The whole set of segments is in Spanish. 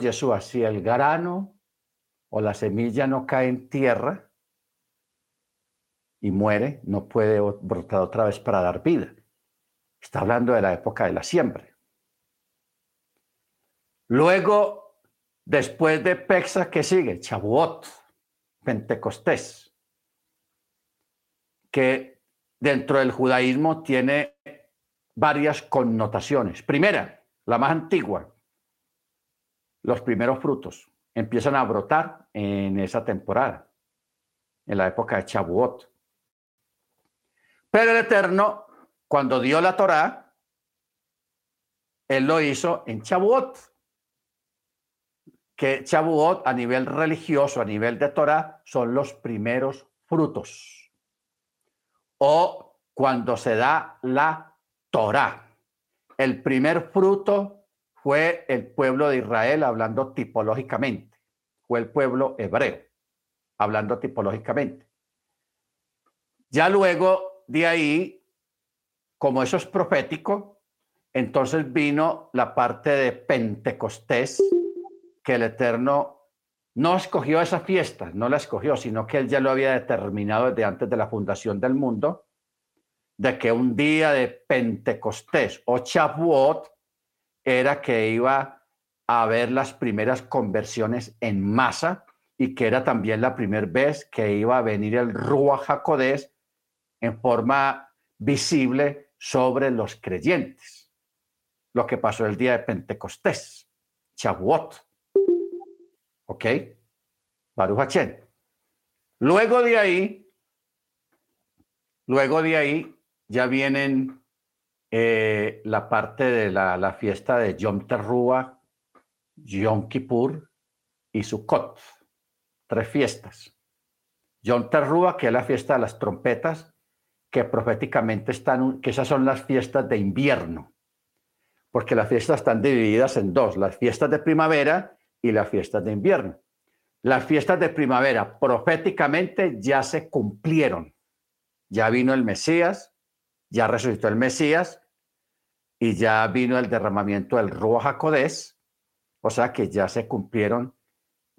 Jesús, si el grano o la semilla no cae en tierra y muere, no puede brotar otra vez para dar vida. Está hablando de la época de la siembra. Luego, después de Pexa, ¿qué sigue? Chabuot, Pentecostés, que dentro del judaísmo tiene varias connotaciones. Primera, la más antigua, los primeros frutos empiezan a brotar en esa temporada, en la época de Chabuot. Pero el Eterno, cuando dio la Torá, él lo hizo en Chabuot. Que Chabuot a nivel religioso, a nivel de Torá, son los primeros frutos. O cuando se da la Torá. El primer fruto fue el pueblo de Israel hablando tipológicamente, fue el pueblo hebreo hablando tipológicamente. Ya luego de ahí, como eso es profético, entonces vino la parte de Pentecostés, que el Eterno no escogió esa fiesta, no la escogió, sino que él ya lo había determinado desde antes de la fundación del mundo, de que un día de Pentecostés o Shavuot era que iba a haber las primeras conversiones en masa y que era también la primera vez que iba a venir el Ruach en forma visible sobre los creyentes. Lo que pasó el día de Pentecostés, Shavuot. ¿Ok? Baruch Luego de ahí, luego de ahí ya vienen eh, la parte de la, fiesta de Yom Teruah, Yom Kippur y Sukkot. Tres fiestas. Yom Teruah, que es la fiesta de las trompetas, que proféticamente están, que esas son las fiestas de invierno, porque las fiestas están divididas en dos, las fiestas de primavera y las fiestas de invierno. Las fiestas de primavera proféticamente ya se cumplieron. Ya vino el Mesías, ya resucitó el Mesías, y ya vino el derramamiento del Ruach HaKodesh, o sea que ya se cumplieron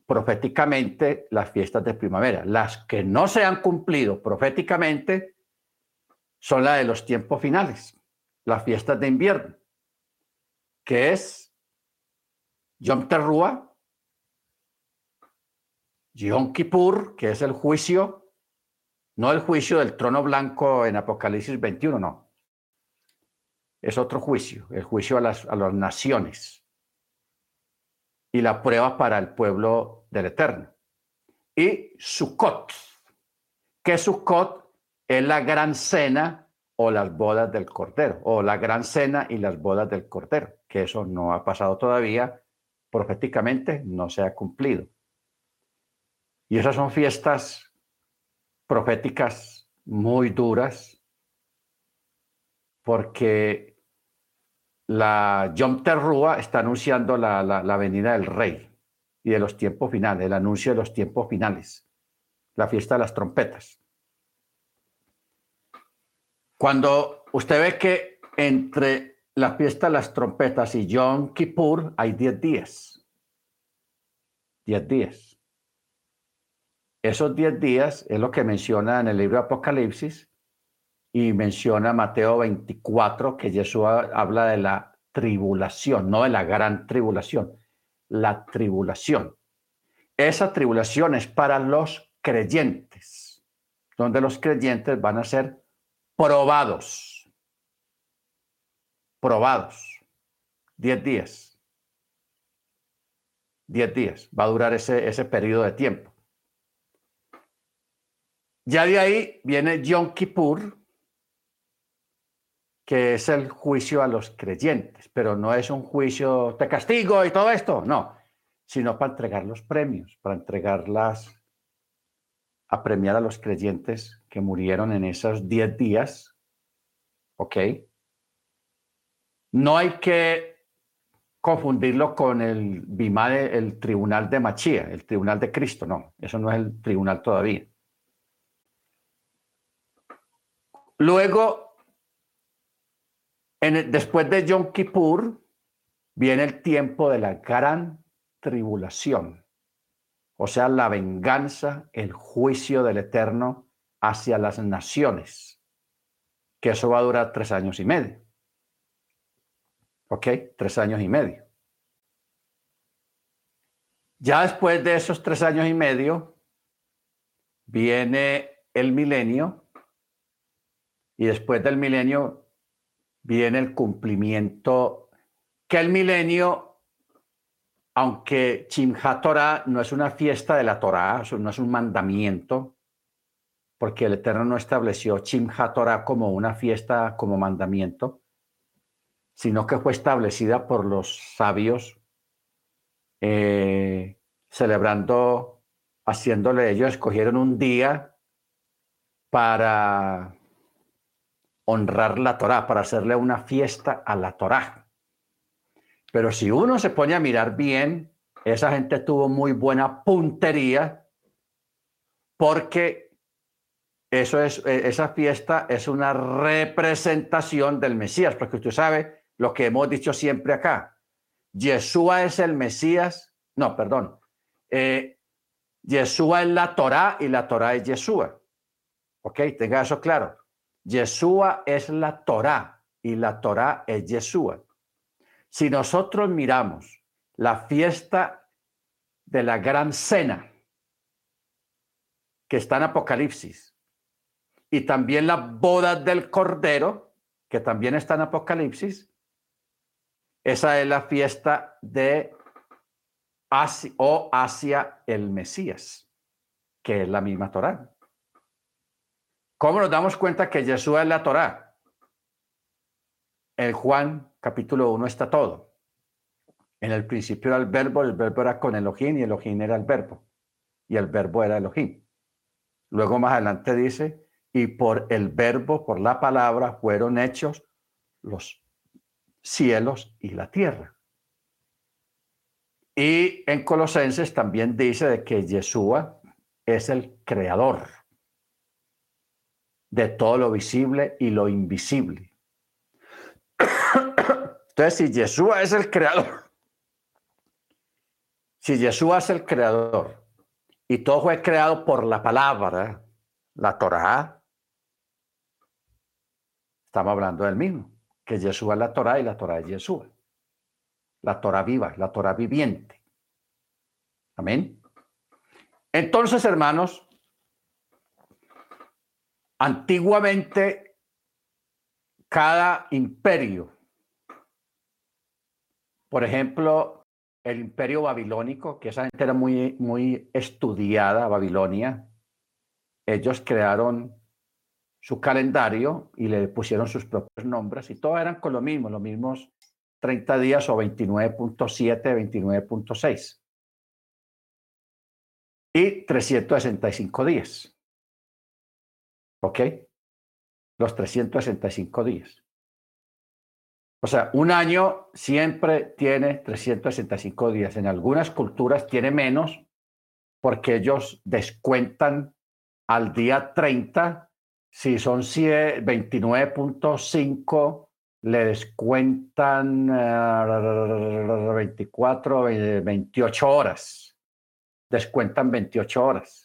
proféticamente las fiestas de primavera. Las que no se han cumplido proféticamente son las de los tiempos finales, las fiestas de invierno, que es Yom Teruah, Yom Kippur, que es el juicio, no el juicio del trono blanco en Apocalipsis 21, no, es otro juicio, el juicio a las, naciones y la prueba para el pueblo del Eterno. Y Sukkot, que Sukkot es la gran cena o las bodas del Cordero, o la gran cena y las bodas del Cordero, que eso no ha pasado todavía, proféticamente no se ha cumplido. Y esas son fiestas proféticas muy duras, porque la Yom Teruah está anunciando la, venida del rey y de los tiempos finales, el anuncio de los tiempos finales, la fiesta de las trompetas. Cuando usted ve que entre la fiesta de las trompetas y Yom Kippur hay 10 días, 10 días. Esos 10 días es lo que menciona en el libro de Apocalipsis, y menciona Mateo 24 que Jesús habla de la tribulación, no de la gran tribulación, la tribulación. Esa tribulación es para los creyentes, donde los creyentes van a ser probados, probados, diez días, diez días, va a durar ese, ese periodo de tiempo. Ya de ahí viene Yom Kippur, que es el juicio a los creyentes, pero no es un juicio de castigo y todo esto, no, sino para entregar los premios, para entregarlas, a premiar a los creyentes que murieron en esos 10 días, ¿ok? No hay que confundirlo con el BIMADE, el tribunal de Machía, el tribunal de Cristo, no, eso no es el tribunal todavía. Luego después de Yom Kippur viene el tiempo de la gran tribulación, o sea, la venganza, el juicio del Eterno hacia las naciones, que eso va a durar tres años y medio. ¿Ok? Tres años y medio. Ya después de esos tres años y medio, viene el milenio y después del milenio viene el cumplimiento, que el milenio, aunque Chimha Torah no es una fiesta de la Torah, no es un mandamiento, porque el Eterno no estableció Chimha Torah como una fiesta, como mandamiento, sino que fue establecida por los sabios, eh, celebrando, haciéndole ellos, escogieron un día para honrar la Torah, para hacerle una fiesta a la Torah. Pero si uno se pone a mirar bien, esa gente tuvo muy buena puntería porque eso es, e, esa fiesta es una representación del Mesías, porque usted sabe lo que hemos dicho siempre acá. Yeshua es el Mesías, no, perdón. Eh, Yeshua es la Torah y la Torah es Yeshua. Ok, tenga eso claro. Yeshua es la Torah y la Torah es Yeshua. Si nosotros miramos la fiesta de la gran cena que está en Apocalipsis y también la boda del Cordero que también está en Apocalipsis, esa es la fiesta de o hacia el Mesías, que es la misma Torah. ¿Cómo nos damos cuenta que Jesús es la Torá? En Juan capítulo 1 está todo. En el principio era el verbo, el verbo era con Elohim y Elohim era el verbo. Y el verbo era Elohim. Luego más adelante dice, y por el verbo, por la palabra, fueron hechos los cielos y la tierra. Y en Colosenses también dice de que Yeshua es el creador de todo lo visible y lo invisible. Entonces, si Yeshua es el creador, si Yeshua es el creador y todo fue creado por la palabra, la Torah, estamos hablando del mismo, que Yeshua es la Torah y la Torah es Yeshua. La Torah viva, la Torah viviente. Amén. Entonces, hermanos, Antiguamente, cada imperio, por ejemplo, el imperio babilónico, que esa gente era muy, muy estudiada, Babilonia, ellos crearon su calendario y le pusieron sus propios nombres y todos eran con lo mismo, los mismos 30 días o 29.7, 29.6 y 365 días. ¿Ok? Los 365 días. O sea, un año siempre tiene 365 días. En algunas culturas tiene menos porque ellos descuentan al día 30. Si son 29.5, le descuentan 24, eh, 28 horas. Descuentan 28 horas.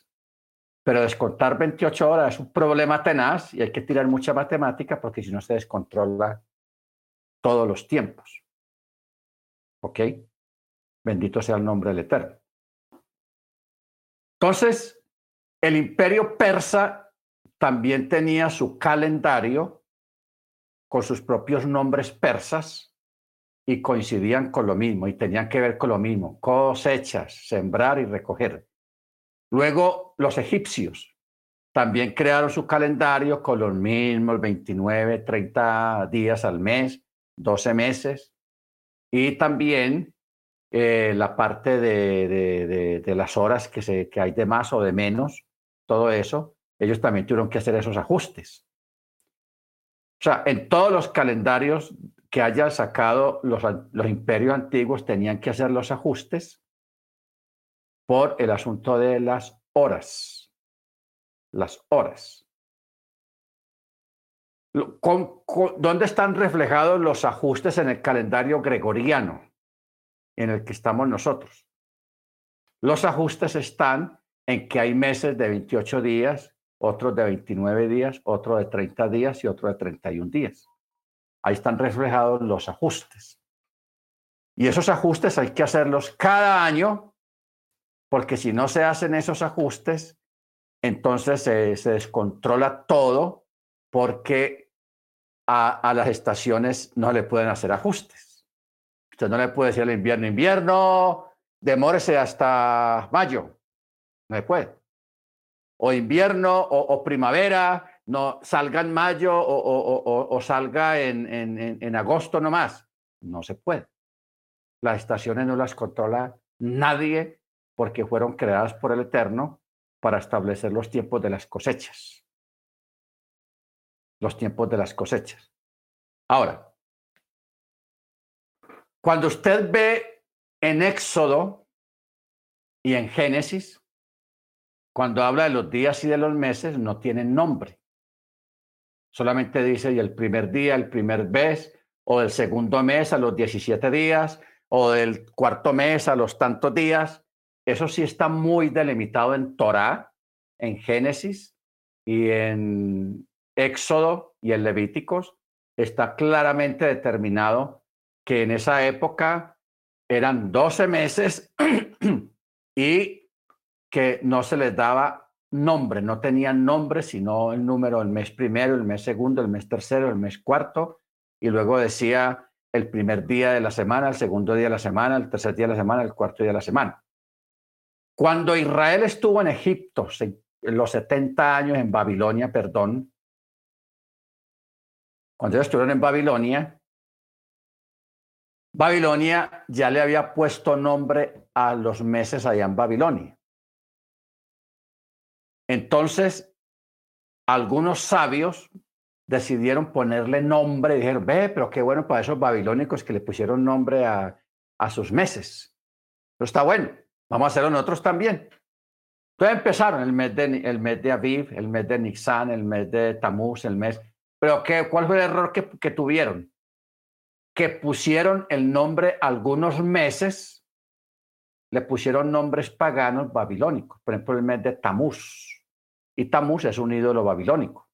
Pero descontar 28 horas es un problema tenaz y hay que tirar mucha matemática porque si no se descontrola todos los tiempos. ¿Ok? Bendito sea el nombre del Eterno. Entonces, el imperio persa también tenía su calendario con sus propios nombres persas y coincidían con lo mismo y tenían que ver con lo mismo, cosechas, sembrar y recoger. Luego, los egipcios también crearon su calendario con los mismos 29, 30 días al mes, 12 meses, y también eh, la parte de, las horas que, hay de más o de menos, todo eso, ellos también tuvieron que hacer esos ajustes. O sea, en todos los calendarios que hayan sacado los imperios antiguos tenían que hacer los ajustes por el asunto de las horas. Las horas. ¿Dónde están reflejados los ajustes en el calendario gregoriano en el que estamos nosotros? Los ajustes están en que hay meses de 28 días, otros de 29 días, otro de 30 días y otro de 31 días. Ahí están reflejados los ajustes. Y esos ajustes hay que hacerlos cada año, porque si no se hacen esos ajustes, entonces se, descontrola todo, porque a, las estaciones no le pueden hacer ajustes. Usted no le puede decir al invierno, invierno, demórese hasta mayo. No se puede. O invierno o, primavera, no salga en mayo o, salga en, en, en agosto nomás. No se puede. Las estaciones no las controla nadie porque fueron creadas por el Eterno para establecer los tiempos de las cosechas. Los tiempos de las cosechas. Ahora, cuando usted ve en Éxodo y en Génesis, cuando habla de los días y de los meses, no tienen nombre. Solamente dice, y el primer día, el primer mes, o el segundo mes a los 17 días, o del cuarto mes a los tantos días. Eso sí está muy delimitado en Torá, en Génesis y en Éxodo y en Levíticos. Está claramente determinado que en esa época eran 12 meses y que no se les daba nombre, no tenían nombre, sino el número, el mes primero, el mes segundo, el mes tercero, el mes cuarto, y luego decía el primer día de la semana, el segundo día de la semana, el tercer día de la semana, el cuarto día de la semana. Cuando Israel estuvo en Egipto, en los 70 años en Babilonia, perdón, cuando ellos estuvieron en Babilonia, Babilonia ya le había puesto nombre a los meses allá en Babilonia. Entonces, algunos sabios decidieron ponerle nombre y dijeron, ve, pero qué bueno para esos babilónicos que le pusieron nombre a, a sus meses. Pero está bueno, vamos a hacerlo nosotros también. Entonces empezaron el mes de, el mes de Aviv, el mes de Nixán, el mes de Tamuz, el mes... Pero ¿qué, ¿cuál fue el error que, que tuvieron? Que pusieron el nombre algunos meses, le pusieron nombres paganos babilónicos. Por ejemplo, el mes de Tamuz. Y Tamuz es un ídolo babilónico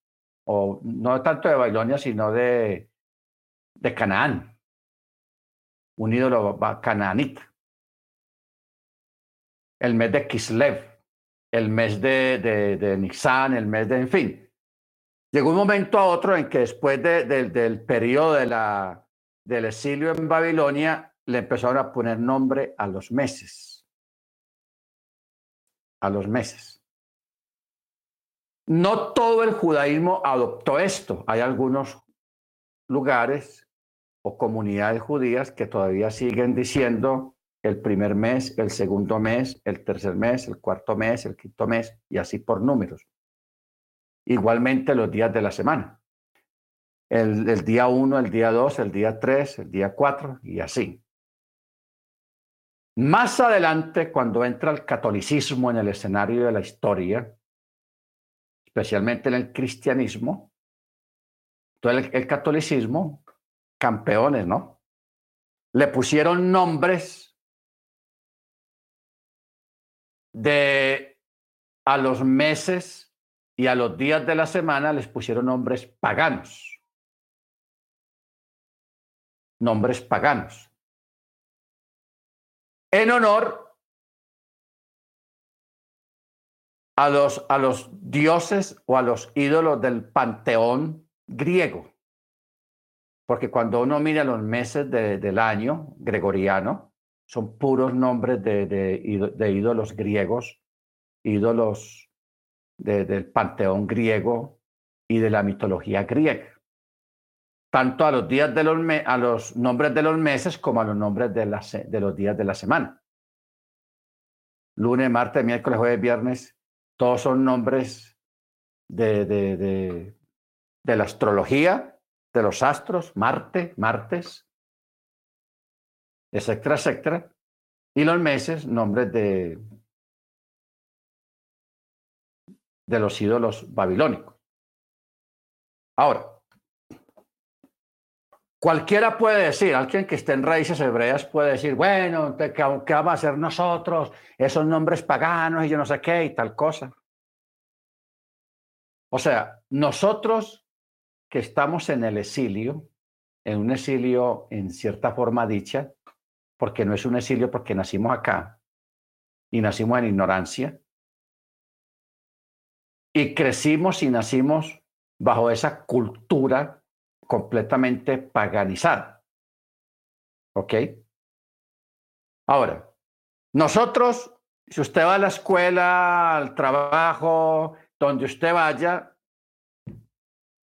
o no tanto de Babilonia, sino de, de Canaán, un ídolo canaanita. El mes de Kislev, el mes de, de, de el mes de, en fin. Llegó un momento a otro en que después del periodo del exilio en Babilonia, le empezaron a poner nombre a los meses. A los meses. No todo el judaísmo adoptó esto. Hay algunos lugares o comunidades judías que todavía siguen diciendo el primer mes, el segundo mes, el tercer mes, el cuarto mes, el quinto mes y así por números. Igualmente los días de la semana. El, día uno, el día dos, el día tres, el día cuatro y así. Más adelante, cuando entra el catolicismo en el escenario de la historia, especialmente en el cristianismo, todo el, catolicismo, campeones, ¿no? Le pusieron nombres de a los meses y a los días de la semana les pusieron nombres paganos. Nombres paganos. En honor a los, a los dioses o a los ídolos del panteón griego. Porque cuando uno mira los meses del año gregoriano, son puros nombres de, de, ídolos griegos, ídolos del panteón griego y de la mitología griega. Tanto a los, días de los a los nombres de los meses como a los nombres de, de los días de la semana. Lunes, martes, miércoles, jueves, viernes, todos son nombres de, de, de, de la astrología, de los astros, Marte, martes, etcétera, etcétera. Y los meses, nombres de, de los ídolos babilónicos. Ahora, Cualquiera puede decir, alguien que esté en raíces hebreas puede decir, bueno, ¿qué, qué vamos a hacer nosotros? Esos nombres paganos y yo no sé qué y tal cosa. O sea, nosotros que estamos en el exilio, en un exilio en cierta forma dicha, porque no es un exilio porque nacimos acá y nacimos en ignorancia, y crecimos y nacimos bajo esa cultura completamente paganizada. ¿Ok? Ahora, nosotros, si usted va a la escuela, al trabajo, donde usted vaya,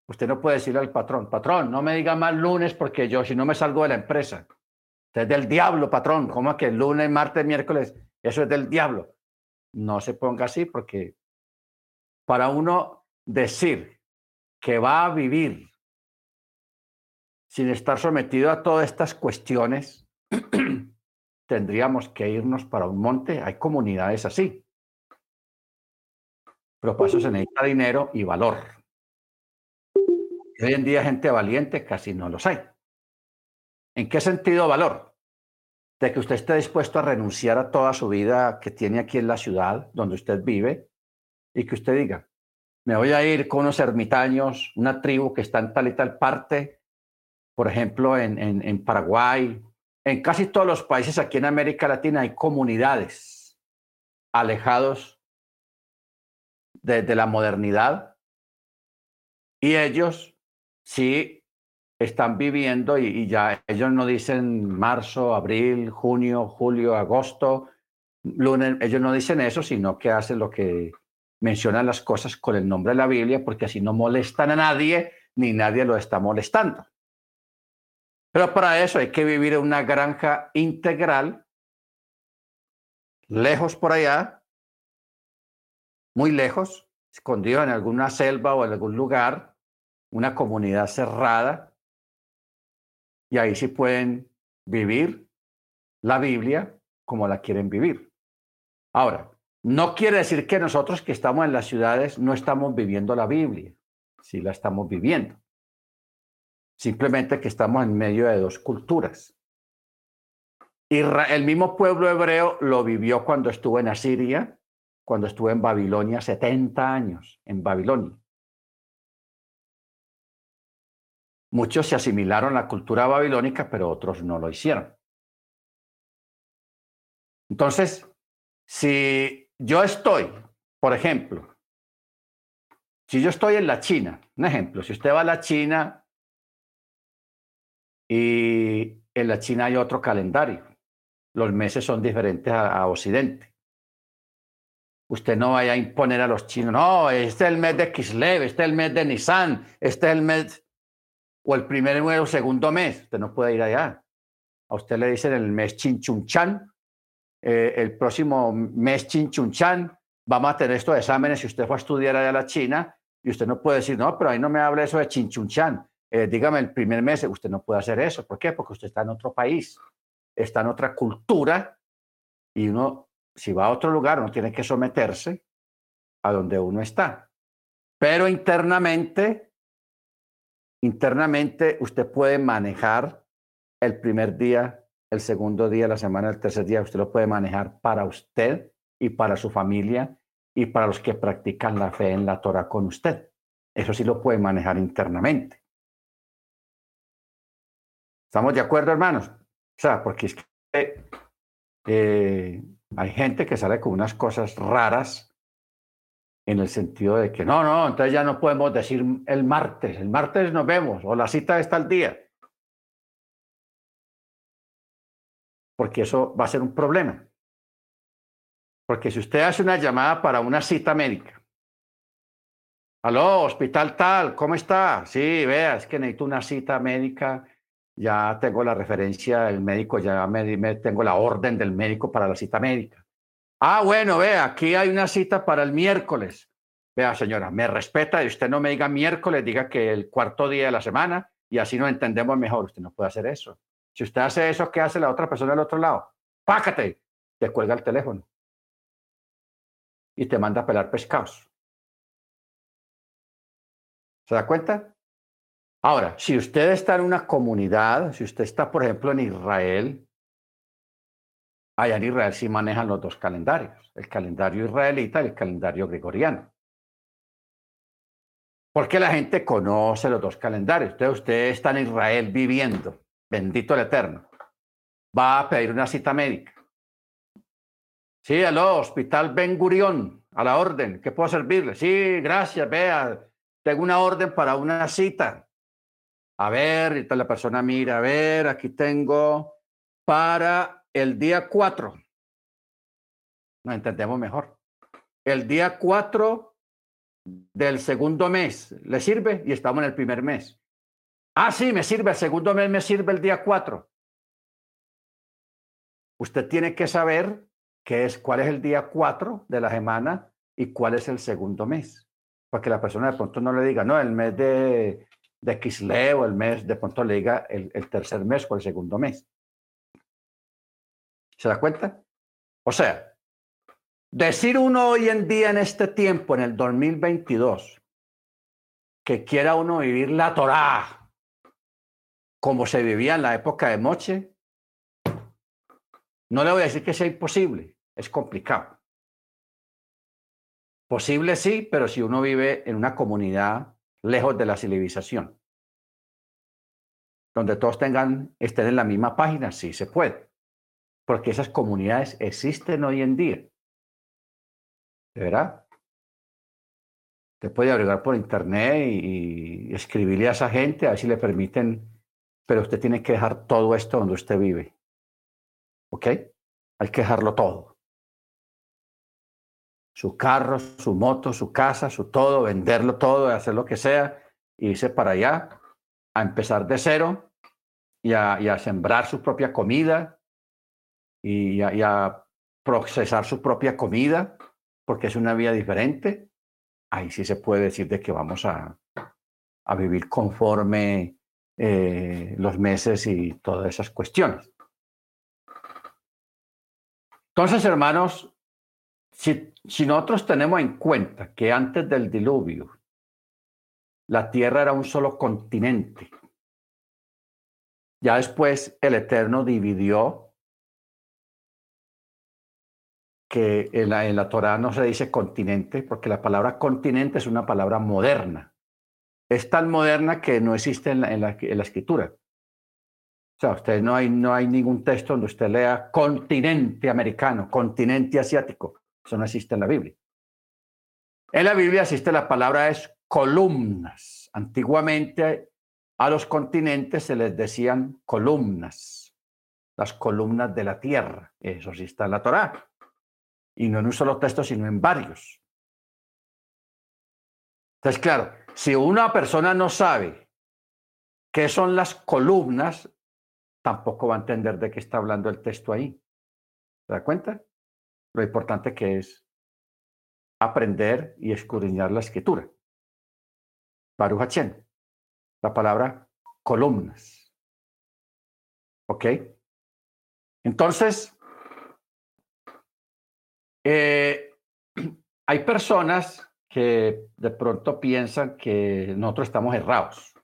usted no puede decirle al patrón, patrón, no me diga más lunes porque yo si no me salgo de la empresa. Es del diablo, patrón. ¿Cómo que lunes, martes, miércoles? Eso es del diablo. No se ponga así porque para uno decir que va a vivir sin estar sometido a todas estas cuestiones, tendríamos que irnos para un monte. Hay comunidades así. Pero para eso se necesita dinero y valor. hoy en día gente valiente casi no los hay. ¿En qué sentido valor? De que usted esté dispuesto a renunciar a toda su vida que tiene aquí en la ciudad donde usted vive y que usted diga, me voy a ir con unos ermitaños, una tribu que está en tal y tal parte por ejemplo, en, Paraguay, en casi todos los países aquí en América Latina hay comunidades alejados de, la modernidad y ellos sí están viviendo y, ya ellos no dicen marzo, abril, junio, julio, agosto, lunes, ellos no dicen eso, sino que hacen lo que mencionan las cosas con el nombre de la Biblia, porque así no molestan a nadie ni nadie lo está molestando. Pero para eso hay que vivir en una granja integral, lejos por allá, muy lejos, escondido en alguna selva o en algún lugar, una comunidad cerrada, y ahí sí pueden vivir la Biblia como la quieren vivir. Ahora, no quiere decir que nosotros que estamos en las ciudades no estamos viviendo la Biblia, sí la estamos viviendo. Simplemente que estamos en medio de dos culturas. El mismo pueblo hebreo lo vivió cuando estuvo en Asiria, cuando estuvo en Babilonia, 70 años en Babilonia. Muchos se asimilaron a la cultura babilónica, pero otros no lo hicieron. Entonces, si yo estoy, por ejemplo, si yo estoy en la China, un ejemplo, si usted va a la China y en la China hay otro calendario. Los meses son diferentes a, Occidente. Usted no vaya a imponer a los chinos, no, este es el mes de Kislev, este es el mes de Nisan, este es el mes, o el primer o segundo mes. Usted no puede ir allá. A usted le dicen el mes Chinchunchan, eh, el próximo mes Chinchunchan, vamos a tener estos exámenes si usted fue a estudiar allá a la China, y usted no puede decir, no, pero ahí no me hable eso de Chinchunchan. Eh, dígame el primer mes, usted no puede hacer eso. ¿Por qué? Porque usted está en otro país, está en otra cultura y uno, si va a otro lugar, uno tiene que someterse a donde uno está. Pero internamente, internamente usted puede manejar el primer día, el segundo día, la semana, el tercer día, usted lo puede manejar para usted y para su familia y para los que practican la fe en la Torah con usted. Eso sí lo puede manejar internamente. ¿Estamos de acuerdo, hermanos? O sea, porque es que eh, hay gente que sale con unas cosas raras en el sentido de que no, no, entonces ya no podemos decir el martes, el martes nos vemos o la cita está al día. Porque eso va a ser un problema. Porque si usted hace una llamada para una cita médica, aló, hospital tal, ¿cómo está? Sí, vea, es que necesito una cita médica ya tengo la referencia del médico, ya me, tengo la orden del médico para la cita médica. Ah, bueno, vea, aquí hay una cita para el miércoles. Vea, señora, me respeta y usted no me diga miércoles, diga que el cuarto día de la semana y así nos entendemos mejor. Usted no puede hacer eso. Si usted hace eso, ¿qué hace la otra persona del otro lado? Pácate, te cuelga el teléfono y te manda a pelar pescados. ¿Se da cuenta? Ahora, si usted está en una comunidad, si usted está, por ejemplo, en Israel, allá en Israel sí manejan los dos calendarios, el calendario israelita y el calendario gregoriano. Porque la gente conoce los dos calendarios. Entonces usted está en Israel viviendo, bendito el Eterno. Va a pedir una cita médica. Sí, aló, Hospital Ben Gurión, a la orden. ¿Qué puedo servirle? Sí, gracias, vea, tengo una orden para una cita. A ver, y la persona mira, a ver, aquí tengo para el día 4. Nos entendemos mejor. El día 4 del segundo mes, ¿le sirve? Y estamos en el primer mes. Ah, sí, me sirve, el segundo mes me sirve el día 4. Usted tiene que saber qué es, cuál es el día 4 de la semana y cuál es el segundo mes. Para que la persona de pronto no le diga, no, el mes de, de o el mes, de pronto le diga el, el tercer mes o el segundo mes. ¿Se da cuenta? O sea, decir uno hoy en día en este tiempo, en el 2022, que quiera uno vivir la Torá como se vivía en la época de Moche, no le voy a decir que sea imposible, es complicado. Posible sí, pero si uno vive en una comunidad lejos de la civilización, donde todos tengan, estén en la misma página, sí se puede porque esas comunidades existen hoy en día. ¿De verdad? Te puede agregar por internet y, escribirle a esa gente, a ver si le permiten, pero usted tiene que dejar todo esto donde usted vive. ¿Ok? Hay que dejarlo todo. Su carro, su moto, su casa, su todo, venderlo todo, hacer lo que sea, irse para allá, a empezar de cero y a, y a sembrar su propia comida, y a, procesar su propia comida, porque es una vida diferente, ahí sí se puede decir de que vamos a, a vivir conforme eh, los meses y todas esas cuestiones. Entonces, hermanos, si, si nosotros tenemos en cuenta que antes del diluvio la tierra era un solo continente, ya después el Eterno dividió que en la, en la Torah no se dice continente, porque la palabra continente es una palabra moderna. Es tan moderna que no existe en la, en la, escritura. O sea, usted no hay, no hay ningún texto donde usted lea continente americano, continente asiático. Eso no existe en la Biblia. En la Biblia existe la palabra es columnas. Antiguamente a los continentes se les decían columnas, las columnas de la tierra. Eso sí está en la Torá y no en un solo texto, sino en varios. Entonces, claro, si una persona no sabe qué son las columnas, tampoco va a entender de qué está hablando el texto ahí. ¿Se da cuenta? Lo importante que es aprender y escudriñar la escritura. Baruch la palabra columnas. ¿Ok? Entonces, eh, hay personas que de pronto piensan que nosotros estamos errados,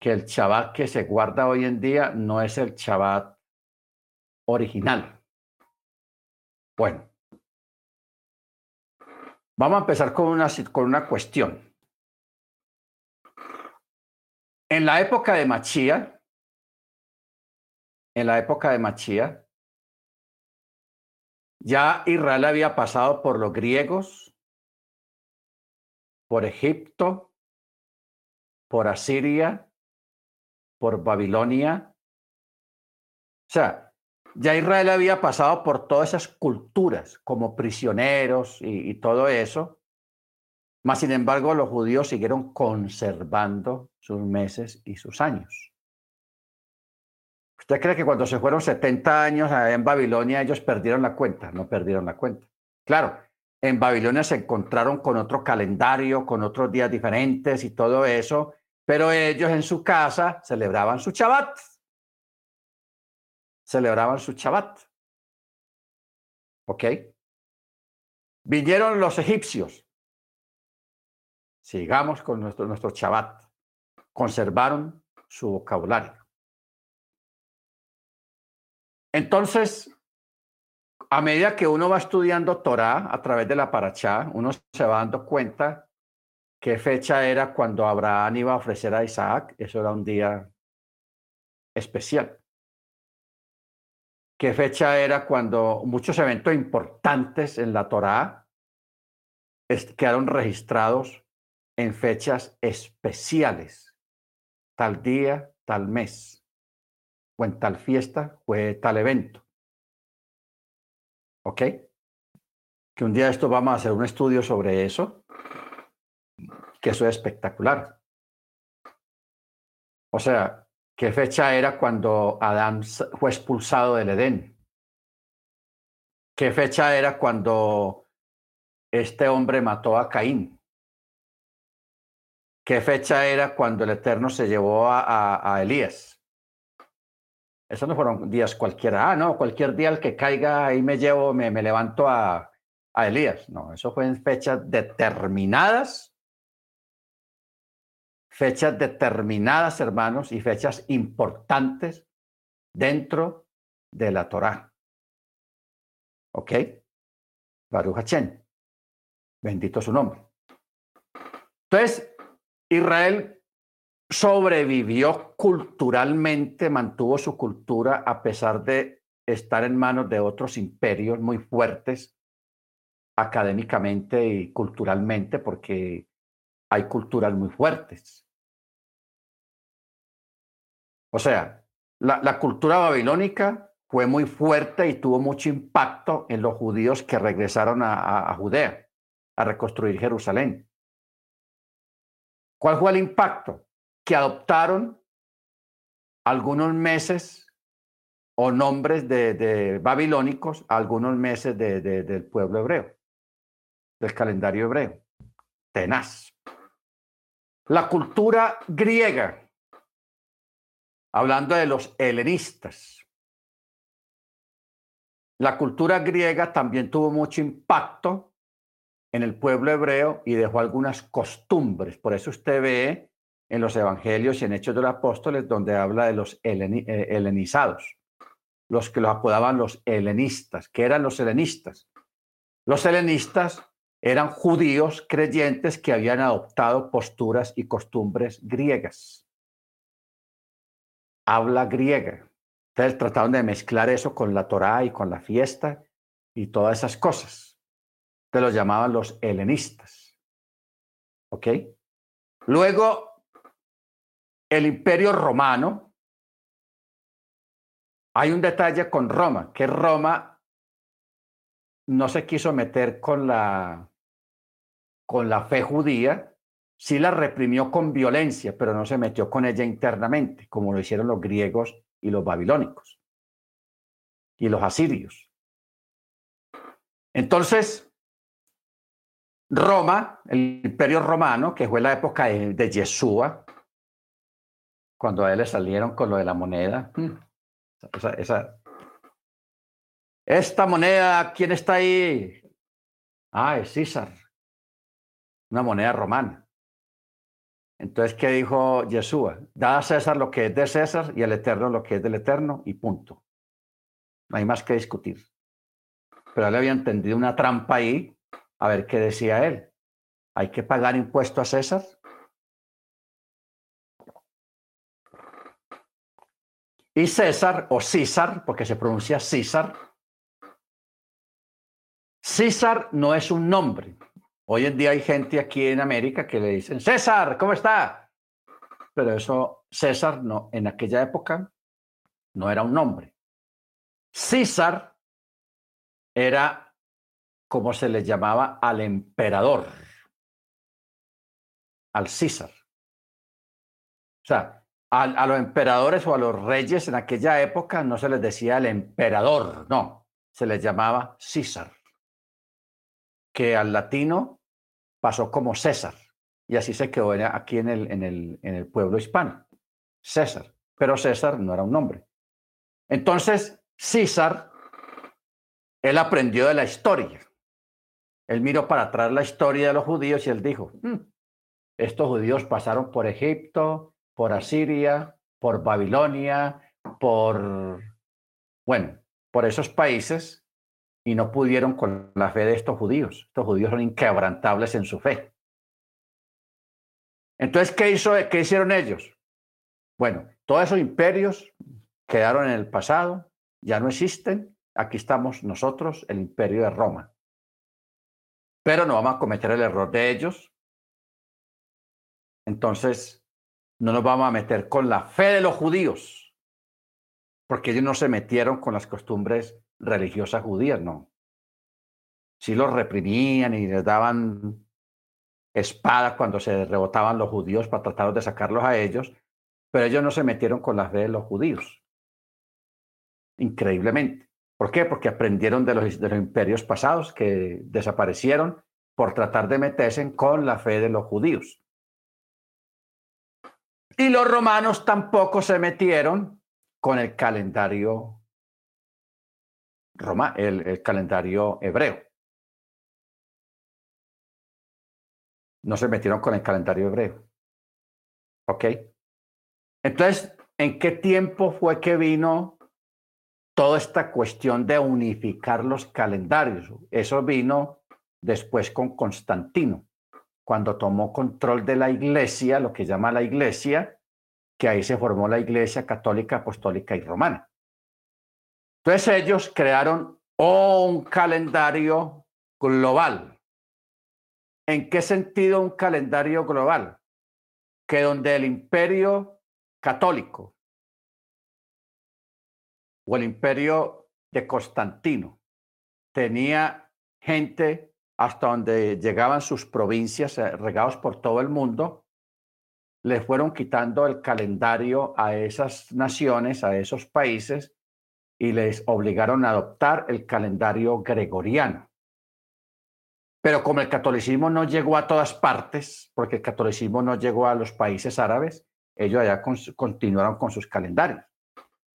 que el Shabbat que se guarda hoy en día no es el Shabbat original. Bueno, vamos a empezar con una, con una cuestión. En la época de Machía, en la época de Machía, ya Israel había pasado por los griegos, por Egipto, por Asiria, por Babilonia. O sea, ya Israel había pasado por todas esas culturas como prisioneros y, todo eso. Mas, sin embargo, los judíos siguieron conservando sus meses y sus años. ¿Usted cree que cuando se fueron 70 años en Babilonia ellos perdieron la cuenta? No perdieron la cuenta. Claro, en Babilonia se encontraron con otro calendario, con otros días diferentes y todo eso, pero ellos en su casa celebraban su Shabbat. Celebraban su Shabbat. ¿Ok? Vinieron los egipcios. Sigamos con nuestro, nuestro Shabbat. conservaron su vocabulario. Entonces, a medida que uno va estudiando Torah a través de la Parachá, uno se va dando cuenta qué fecha era cuando Abraham iba a ofrecer a Isaac. Eso era un día especial. ¿Qué fecha era cuando muchos eventos importantes en la Torá quedaron registrados en fechas especiales? Tal día, tal mes, o en tal fiesta, fue tal evento. ¿Ok? Que un día esto vamos a hacer un estudio sobre eso, que eso es espectacular. O sea, ¿qué fecha era cuando Adán fue expulsado del Edén? ¿Qué fecha era cuando este hombre mató a Caín? ¿Qué fecha era cuando el Eterno se llevó a, a Elías? Esos no fueron días cualquiera. Ah, no, cualquier día el que caiga ahí me llevo, me, me levanto a, a Elías. No, eso fue en fechas determinadas. Fechas determinadas, hermanos, y fechas importantes dentro de la Torá. ¿Ok? Baruch Hachem. Bendito su nombre. Entonces, Israel sobrevivió culturalmente, mantuvo su cultura a pesar de estar en manos de otros imperios muy fuertes académicamente y culturalmente, porque hay culturas muy fuertes. O sea, la, cultura babilónica fue muy fuerte y tuvo mucho impacto en los judíos que regresaron a Judea, a reconstruir Jerusalén. ¿Cuál fue el impacto? Que adoptaron algunos meses o nombres de, babilónicos, algunos meses del pueblo hebreo, del calendario hebreo. Tenaz. La cultura griega, hablando de los helenistas. La cultura griega también tuvo mucho impacto en el pueblo hebreo y dejó algunas costumbres. Por eso usted ve en los evangelios y en Hechos de los Apóstoles, donde habla de los eh, helenizados, los que los apodaban los helenistas. ¿Qué eran los helenistas? Los helenistas eran judíos creyentes que habían adoptado posturas y costumbres griegas. Habla griega. Entonces trataron de mezclar eso con la Torá y con la fiesta y todas esas cosas. Entonces los llamaban los helenistas. ¿Ok? Luego el imperio romano, hay un detalle con Roma, que Roma no se quiso meter con la, con la fe judía, sí la reprimió con violencia, pero no se metió con ella internamente, como lo hicieron los griegos y los babilónicos y los asirios. Entonces, Roma, el imperio romano, que fue la época de, Yeshua, cuando a él le salieron con lo de la moneda. Mm. Esa, Esta moneda, ¿quién está ahí? Ah, es César. Una moneda romana. Entonces, ¿qué dijo Yeshua? Da a César lo que es de César y al Eterno lo que es del Eterno y punto. No hay más que discutir. Pero él había entendido una trampa ahí, a ver qué decía él. ¿Hay que pagar impuesto a César? Y César, o César, porque se pronuncia César, César no es un nombre. Hoy en día hay gente aquí en América que le dicen, César, ¿cómo está? Pero eso, César, no, en aquella época no era un nombre. César era como se le llamaba al emperador, al César. O sea, a, los emperadores o a los reyes en aquella época no se les decía el emperador, no, se les llamaba César, que al latino pasó como César, y así se quedó aquí en el, en el, en el pueblo hispano, César, pero César no era un nombre. Entonces, César, él aprendió de la historia. Él miró para atrás la historia de los judíos y él dijo, hmm, estos judíos pasaron por Egipto, por Asiria, por Babilonia, por, bueno, por esos países y no pudieron con la fe de estos judíos. Estos judíos son inquebrantables en su fe. Entonces, ¿qué, hizo, ¿qué hicieron ellos? Bueno, todos esos imperios quedaron en el pasado, ya no existen. Aquí estamos nosotros, el imperio de Roma. Pero no vamos a cometer el error de ellos. Entonces, no nos vamos a meter con la fe de los judíos, porque ellos no se metieron con las costumbres religiosas judías, no. Sí los reprimían y les daban espada cuando se rebotaban los judíos para tratar de sacarlos a ellos, pero ellos no se metieron con la fe de los judíos. Increíblemente. ¿Por qué? Porque aprendieron de los, de los imperios pasados que desaparecieron por tratar de meterse con la fe de los judíos. Y los romanos tampoco se metieron con el calendario Roma, el, calendario hebreo. No se metieron con el calendario hebreo. ¿Ok? Entonces, ¿en qué tiempo fue que vino toda esta cuestión de unificar los calendarios? Eso vino después con Constantino, cuando tomó control de la iglesia, lo que llama la iglesia, que ahí se formó la iglesia católica, apostólica y romana. Entonces ellos crearon un calendario global. ¿En qué sentido un calendario global? Que donde el imperio católico o el imperio de Constantino tenía gente hasta donde llegaban sus provincias eh, regados por todo el mundo, le fueron quitando el calendario a esas naciones, a esos países, y les obligaron a adoptar el calendario gregoriano. Pero como el catolicismo no llegó a todas partes, porque el catolicismo no llegó a los países árabes, ellos allá continuaron con sus calendarios.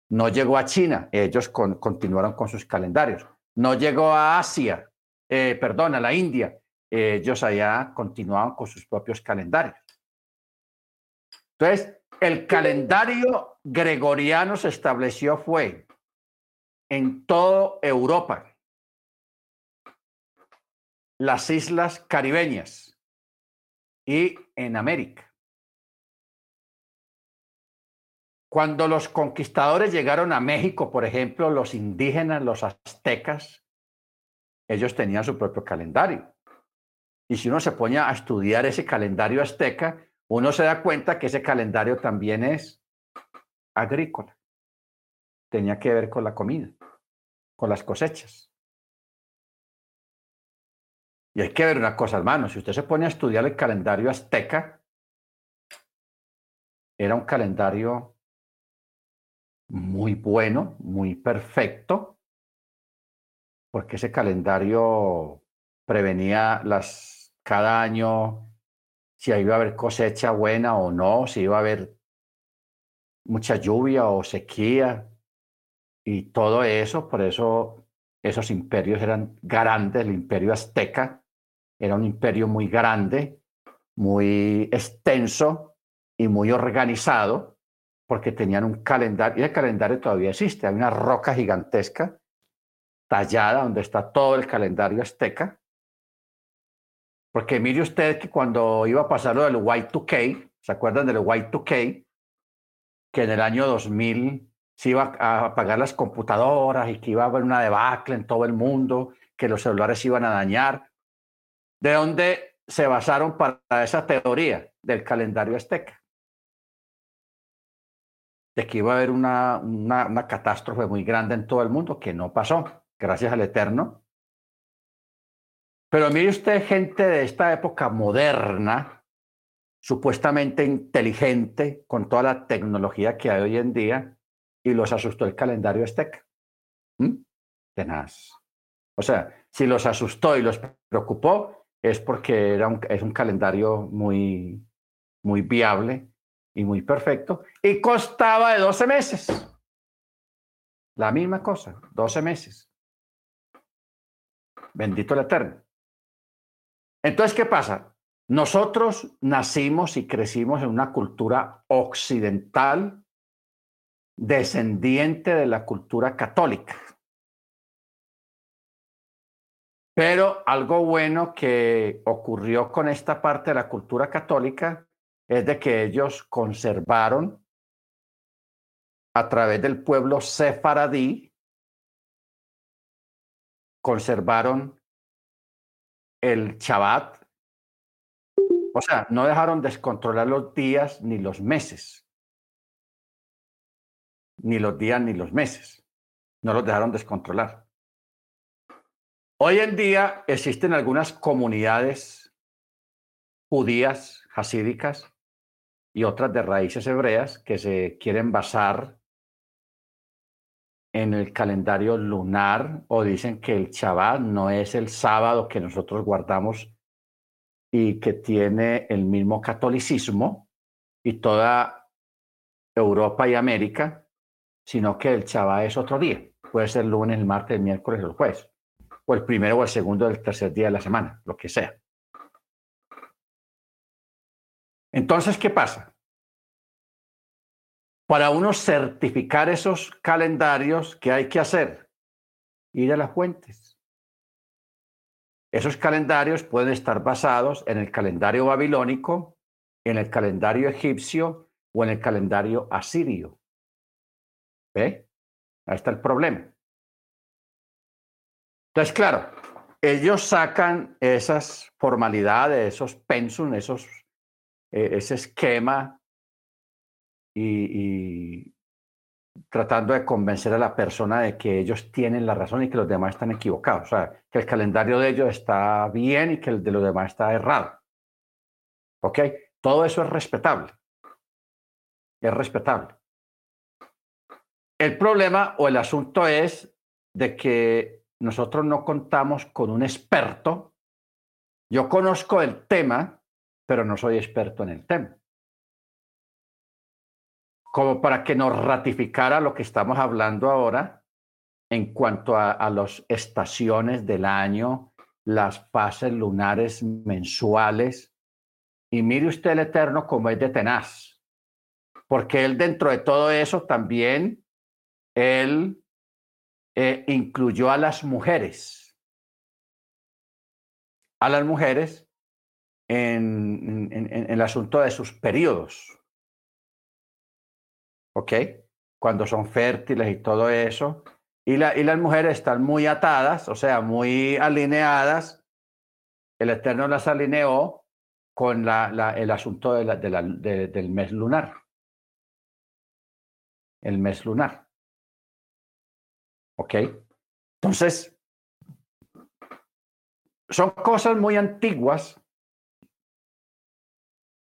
No llegó a China, ellos continuaron con sus calendarios. No llegó a Asia, eh, perdón, a la India, ellos allá continuaban con sus propios calendarios. Entonces, el calendario gregoriano se estableció fue en toda Europa, las islas caribeñas y en América. Cuando los conquistadores llegaron a México, por ejemplo, los indígenas, los aztecas, ellos tenían su propio calendario. Y si uno se pone a estudiar ese calendario azteca, uno se da cuenta que ese calendario también es agrícola tenía que ver con la comida, con las cosechas. Y hay que ver una cosa, hermano, si usted se pone a estudiar el calendario azteca, era un calendario muy bueno, muy perfecto, porque ese calendario prevenía las cada año si iba a haber cosecha buena o no, si iba a haber mucha lluvia o sequía, y todo eso, por eso esos imperios eran grandes, el imperio azteca era un imperio muy grande, muy extenso y muy organizado, porque tenían un calendario, y el calendario todavía existe, hay una roca gigantesca tallada donde está todo el calendario azteca, porque mire usted que cuando iba a pasar lo del Y2K, ¿se acuerdan del Y2K? Que en el año 2000 se iba a apagar las computadoras y que iba a haber una debacle en todo el mundo, que los celulares se iban a dañar. ¿De dónde se basaron para esa teoría del calendario azteca? De que iba a haber una, una, una catástrofe muy grande en todo el mundo, que no pasó, gracias al Eterno. Pero mire usted, gente de esta época moderna, supuestamente inteligente, con toda la tecnología que hay hoy en día, y los asustó el calendario azteca. ¿Mm? Tenaz. O sea, si los asustó y los preocupó, es porque era un, es un calendario muy, muy viable y muy perfecto y costaba de 12 meses. La misma cosa, 12 meses. Bendito el Eterno. Entonces, ¿qué pasa? nosotros nacimos y crecimos en una cultura occidental descendiente de la cultura católica. Pero algo bueno que ocurrió con esta parte de la cultura católica es de que ellos conservaron a través del pueblo sefaradí, conservaron el Shabbat. O sea, no dejaron descontrolar los días ni los meses. Ni los días ni los meses. No los dejaron descontrolar. Hoy en día existen algunas comunidades judías, hasídicas y otras de raíces hebreas que se quieren basar en el calendario lunar o dicen que el Shabbat no es el sábado que nosotros guardamos y que tiene el mismo catolicismo y toda Europa y América, sino que el Shabbat es otro día. Puede ser el lunes, el martes, el miércoles el jueves, o el primero o el segundo del tercer día de la semana, lo que sea. Entonces, ¿qué pasa? Para uno certificar esos calendarios, ¿qué hay que hacer? Ir a las fuentes. Esos calendarios pueden estar basados en el calendario babilónico, en el calendario egipcio o en el calendario asirio. ¿Ve? Ahí está el problema. Entonces, claro, ellos sacan esas formalidades, esos pensum, esos, eh, ese esquema y, tratando de convencer a la persona de que ellos tienen la razón y que los demás están equivocados. O sea, que el calendario de ellos está bien y que el de los demás está errado. ¿Ok? Todo eso es respetable. Es respetable. El problema o el asunto es de que nosotros no contamos con un experto. Yo conozco el tema, pero no soy experto en el tema como para que nos ratificara lo que estamos hablando ahora en cuanto a, las estaciones del año, las fases lunares mensuales. Y mire usted el Eterno como es de tenaz, porque él dentro de todo eso también, él eh, incluyó a las mujeres, a las mujeres en el asunto de sus periodos. ¿Ok? Cuando son fértiles y todo eso. Y, la, y las mujeres están muy atadas, o sea, muy alineadas. El Eterno las alineó con la, la, el asunto de de la, del mes lunar. El mes lunar. ¿Ok? Entonces, son cosas muy antiguas,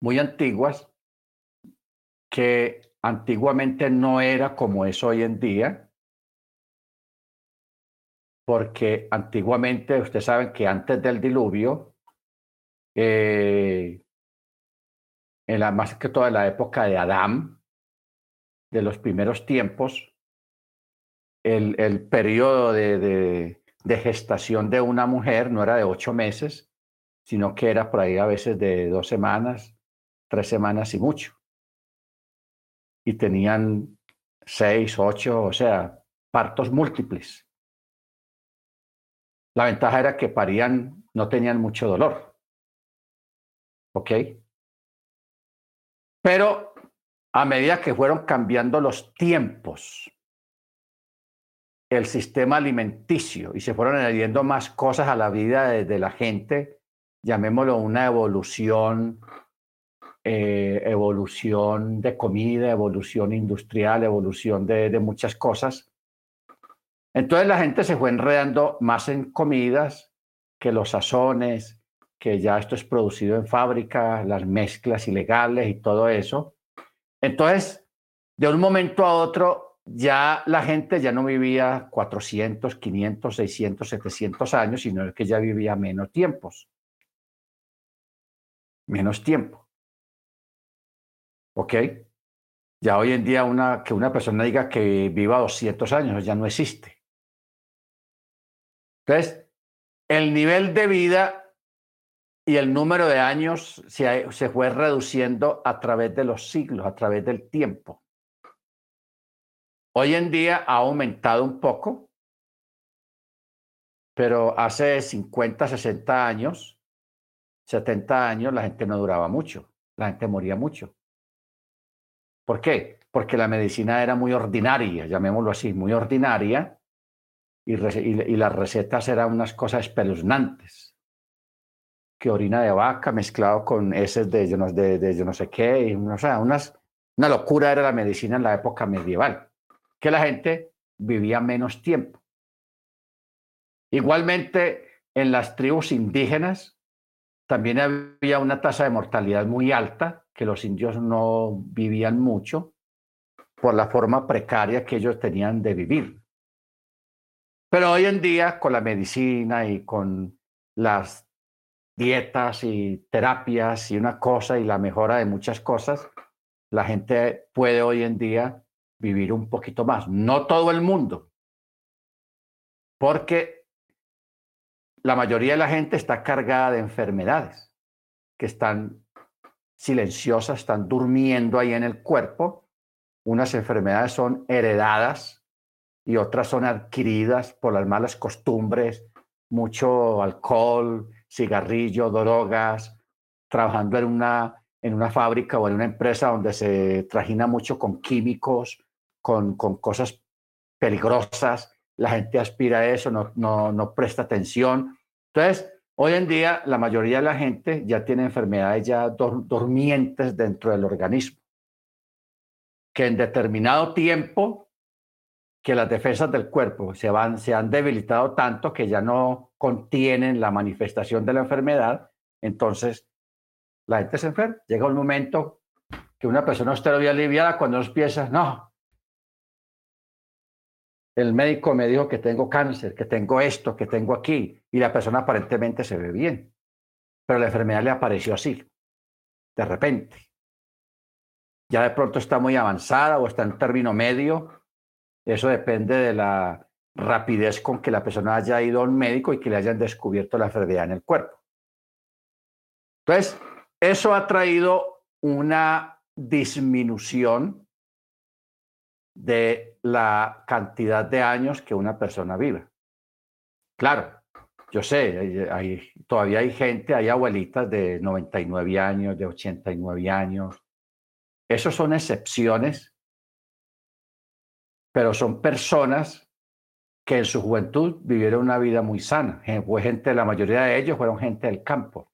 muy antiguas, que Antiguamente no era como es hoy en día, porque antiguamente, ustedes saben que antes del diluvio, eh, en la, más que toda la época de Adán, de los primeros tiempos, el, el periodo de, de, gestación de una mujer no era de ocho meses, sino que era por ahí a veces de dos semanas, tres semanas y mucho y tenían seis, ocho, o sea, partos múltiples. La ventaja era que parían, no tenían mucho dolor. ¿Ok? Pero a medida que fueron cambiando los tiempos, el sistema alimenticio y se fueron añadiendo más cosas a la vida de, de la gente, llamémoslo una evolución eh, evolución de comida, evolución industrial, evolución de, de muchas cosas. Entonces la gente se fue enredando más en comidas que los sazones, que ya esto es producido en fábrica, las mezclas ilegales y todo eso. Entonces, de un momento a otro, ya la gente ya no vivía 400, 500, 600, 700 años, sino que ya vivía menos tiempos. Menos tiempo. ¿Ok? Ya hoy en día una, que una persona diga que viva 200 años ya no existe. Entonces, el nivel de vida y el número de años se, se fue reduciendo a través de los siglos, a través del tiempo. Hoy en día ha aumentado un poco, pero hace 50, 60 años, 70 años, la gente no duraba mucho, la gente moría mucho. ¿Por qué? Porque la medicina era muy ordinaria, llamémoslo así, muy ordinaria, y, y, las recetas eran unas cosas espeluznantes. Que orina de vaca mezclado con heces de yo no, de, de yo no sé qué, y, o sea, unas, una locura era la medicina en la época medieval, que la gente vivía menos tiempo. Igualmente, en las tribus indígenas también había una tasa de mortalidad muy alta, que los indios no vivían mucho por la forma precaria que ellos tenían de vivir. Pero hoy en día, con la medicina y con las dietas y terapias y una cosa y la mejora de muchas cosas, la gente puede hoy en día vivir un poquito más. No todo el mundo, porque la mayoría de la gente está cargada de enfermedades que están silenciosas, están durmiendo ahí en el cuerpo. Unas enfermedades son heredadas y otras son adquiridas por las malas costumbres, mucho alcohol, cigarrillo, drogas, trabajando en una, en una fábrica o en una empresa donde se trajina mucho con químicos, con, con cosas peligrosas, la gente aspira a eso, no, presta atención. Entonces, hoy en día la mayoría de la gente ya tiene enfermedades ya dormientes dentro del organismo, que en determinado tiempo que las defensas del cuerpo se, van, se han debilitado tanto que ya no contienen la manifestación de la enfermedad, entonces la gente se enferma. Llega un momento que una persona está bien aliviada cuando nos piensa, no, el médico me dijo que tengo cáncer, que tengo esto, que tengo aquí, y la persona aparentemente se ve bien, pero la enfermedad le apareció así, de repente. Ya de pronto está muy avanzada o está en término medio eso depende de la rapidez con que la persona haya ido a un médico y que le hayan descubierto la enfermedad en el cuerpo. Entonces, eso ha traído una disminución de la cantidad de años que una persona vive. Claro, yo sé, todavía hay gente, hay abuelitas de 99 años, de 89 años. Esos son excepciones pero son personas que en su juventud vivieron una vida muy sana. Fue gente, la mayoría de ellos fueron gente del campo.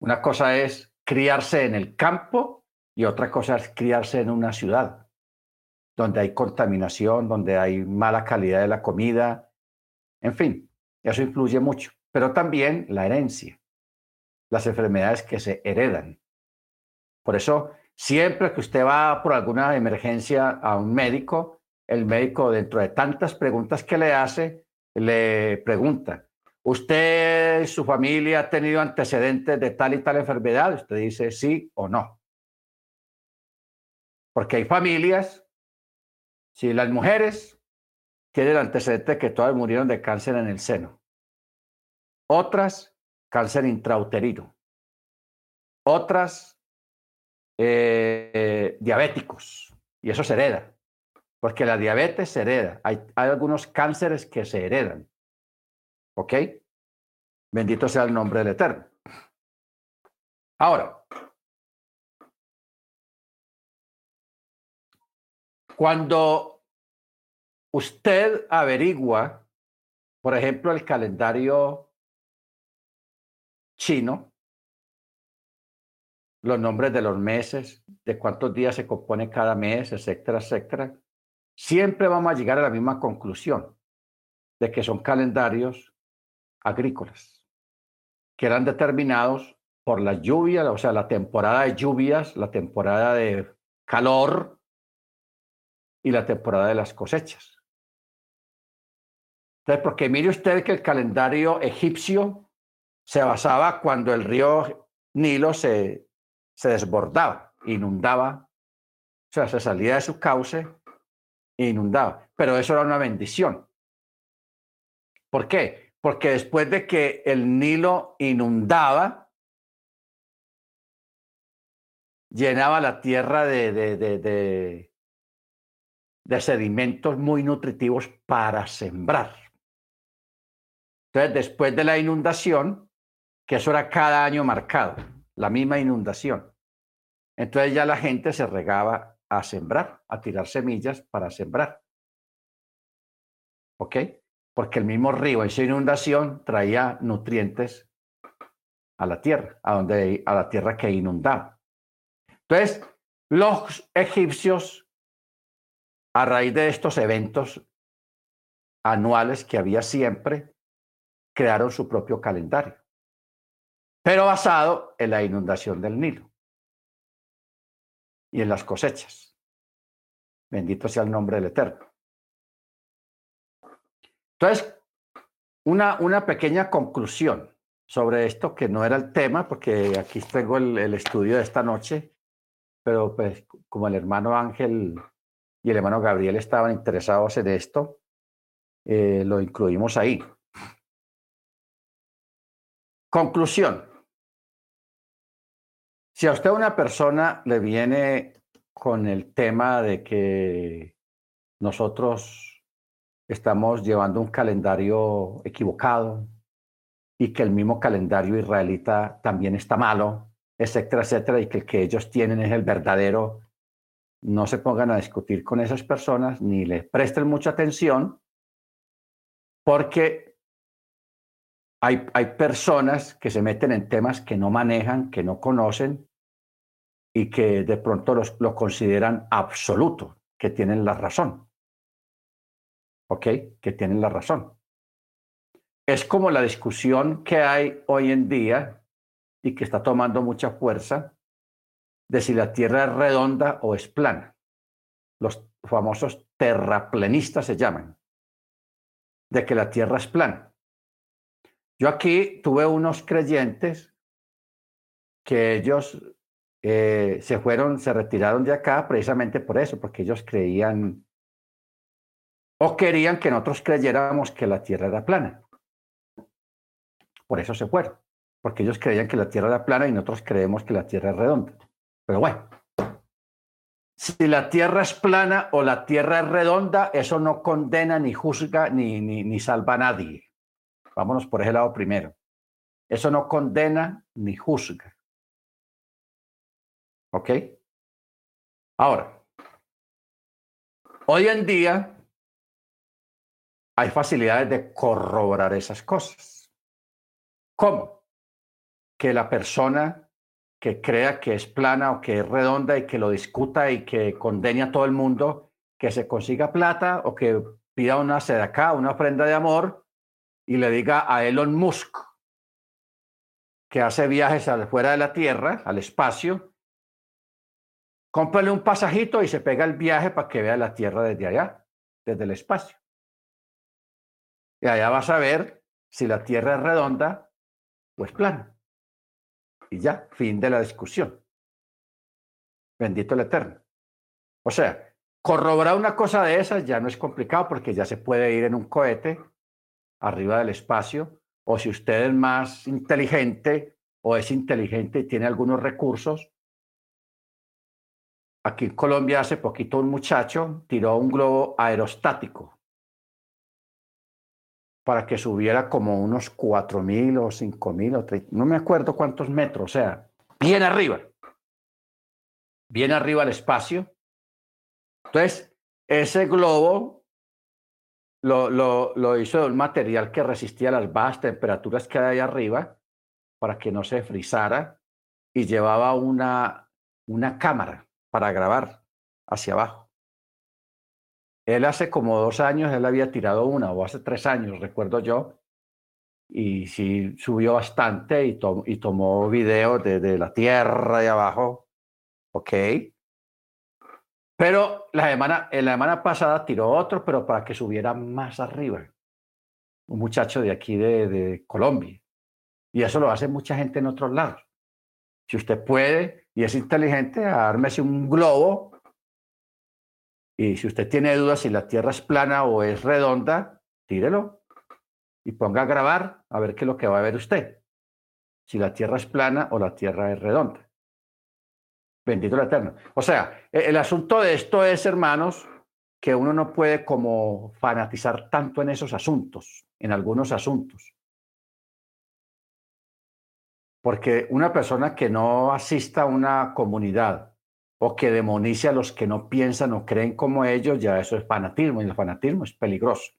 Una cosa es criarse en el campo y otra cosa es criarse en una ciudad, donde hay contaminación, donde hay mala calidad de la comida. En fin, eso influye mucho. Pero también la herencia, las enfermedades que se heredan. Por eso Siempre que usted va por alguna emergencia a un médico, el médico dentro de tantas preguntas que le hace, le pregunta, ¿usted, su familia ha tenido antecedentes de tal y tal enfermedad? Usted dice sí o no. Porque hay familias, si las mujeres tienen antecedentes que todas murieron de cáncer en el seno, otras cáncer intrauterino, otras eh, diabéticos, y eso se hereda, porque la diabetes se hereda. Hay algunos cánceres que se heredan. ¿Ok? Bendito sea el nombre del Eterno. Ahora, cuando usted averigua, por ejemplo, el calendario chino, los nombres de los meses, de cuántos días se compone cada mes, etcétera, etcétera, siempre vamos a llegar a la misma conclusión de que son calendarios agrícolas, que eran determinados por la lluvia, o sea, la temporada de lluvias, la temporada de calor y la temporada de las cosechas. Entonces, porque mire usted que el calendario egipcio se basaba cuando el río Nilo se se desbordaba, inundaba, o sea, se salía de su cauce e inundaba. Pero eso era una bendición. ¿Por qué? Porque después de que el Nilo inundaba, llenaba la tierra de, sedimentos muy nutritivos para sembrar. Entonces, después de la inundación, que eso era cada año marcado, la misma inundación, entonces ya la gente se regaba a sembrar, a tirar semillas para sembrar. ¿Ok? Porque el mismo río en su inundación traía nutrientes a la tierra, a, donde, a la tierra que inundaba. Entonces, los egipcios, a raíz de estos eventos anuales que había siempre, crearon su propio calendario, pero basado en la inundación del Nilo y en las cosechas. Bendito sea el nombre del Eterno. Entonces, una, una pequeña conclusión sobre esto, que no era el tema, porque aquí tengo el, estudio de esta noche, pero pues como el hermano Ángel y el hermano Gabriel estaban interesados en esto, eh, lo incluimos ahí. Conclusión. Si a usted una persona le viene con el tema de que nosotros estamos llevando un calendario equivocado y que el mismo calendario israelita también está malo, etcétera, etcétera, y que el que ellos tienen es el verdadero, no se pongan a discutir con esas personas ni les presten mucha atención porque hay, hay personas que se meten en temas que no manejan, que no conocen y que de pronto los, lo consideran absoluto, que tienen la razón. ¿Ok? Que tienen la razón. Es como la discusión que hay hoy en día y que está tomando mucha fuerza de si la Tierra es redonda o es plana. Los famosos terraplenistas se llaman, de que la Tierra es plana. Yo aquí tuve unos creyentes que ellos eh, se fueron, se retiraron de acá precisamente por eso, porque ellos creían o querían que nosotros creyéramos que la Tierra era plana. Por eso se fueron, porque ellos creían que la Tierra era plana y nosotros creemos que la Tierra es redonda. Pero bueno, si la Tierra es plana o la Tierra es redonda, eso no condena ni juzga ni, ni, ni salva a nadie. Vámonos por ese lado primero. Eso no condena ni juzga. ¿Ok? Ahora, hoy en día hay facilidades de corroborar esas cosas. ¿Cómo? Que la persona que crea que es plana o que es redonda y que lo discuta y que condene a todo el mundo, que se consiga plata o que pida una acá, una ofrenda de amor y le diga a Elon Musk que hace viajes fuera de la Tierra, al espacio, Cómprale un pasajito y se pega el viaje para que vea la Tierra desde allá, desde el espacio. Y allá vas a ver si la Tierra es redonda o es plana. Y ya, fin de la discusión. Bendito el Eterno. O sea, corroborar una cosa de esas ya no es complicado porque ya se puede ir en un cohete arriba del espacio. O si usted es más inteligente o es inteligente y tiene algunos recursos, Aquí en Colombia hace poquito un muchacho tiró un globo aerostático para que subiera como unos 4.000 o 5.000 o 3, no me acuerdo cuántos metros, o sea, bien arriba, bien arriba al espacio. Entonces, ese globo lo, hizo de un material que resistía las bajas temperaturas que hay arriba para que no se frizara y llevaba una, una cámara para grabar hacia abajo. Él hace como dos años, él había tirado una, o hace tres años, recuerdo yo, y sí subió bastante y, y tomó videos de, la tierra de abajo, ok. Pero la semana, en la semana pasada tiró otro, pero para que subiera más arriba. Un muchacho de aquí de, de Colombia. Y eso lo hace mucha gente en otros lados. Si usted puede, y es inteligente, ármese un globo y si usted tiene dudas si la Tierra es plana o es redonda, tírelo y ponga a grabar a ver qué es lo que va a ver usted. Si la tierra es plana o la tierra es redonda. Bendito el Eterno. O sea, e, el asunto de esto es, hermanos, que uno no puede como fanatizar tanto en esos asuntos, en algunos asuntos. Porque una persona que no asista a una comunidad o que demonice a los que no piensan o creen como ellos, ya eso es fanatismo y el fanatismo es peligroso.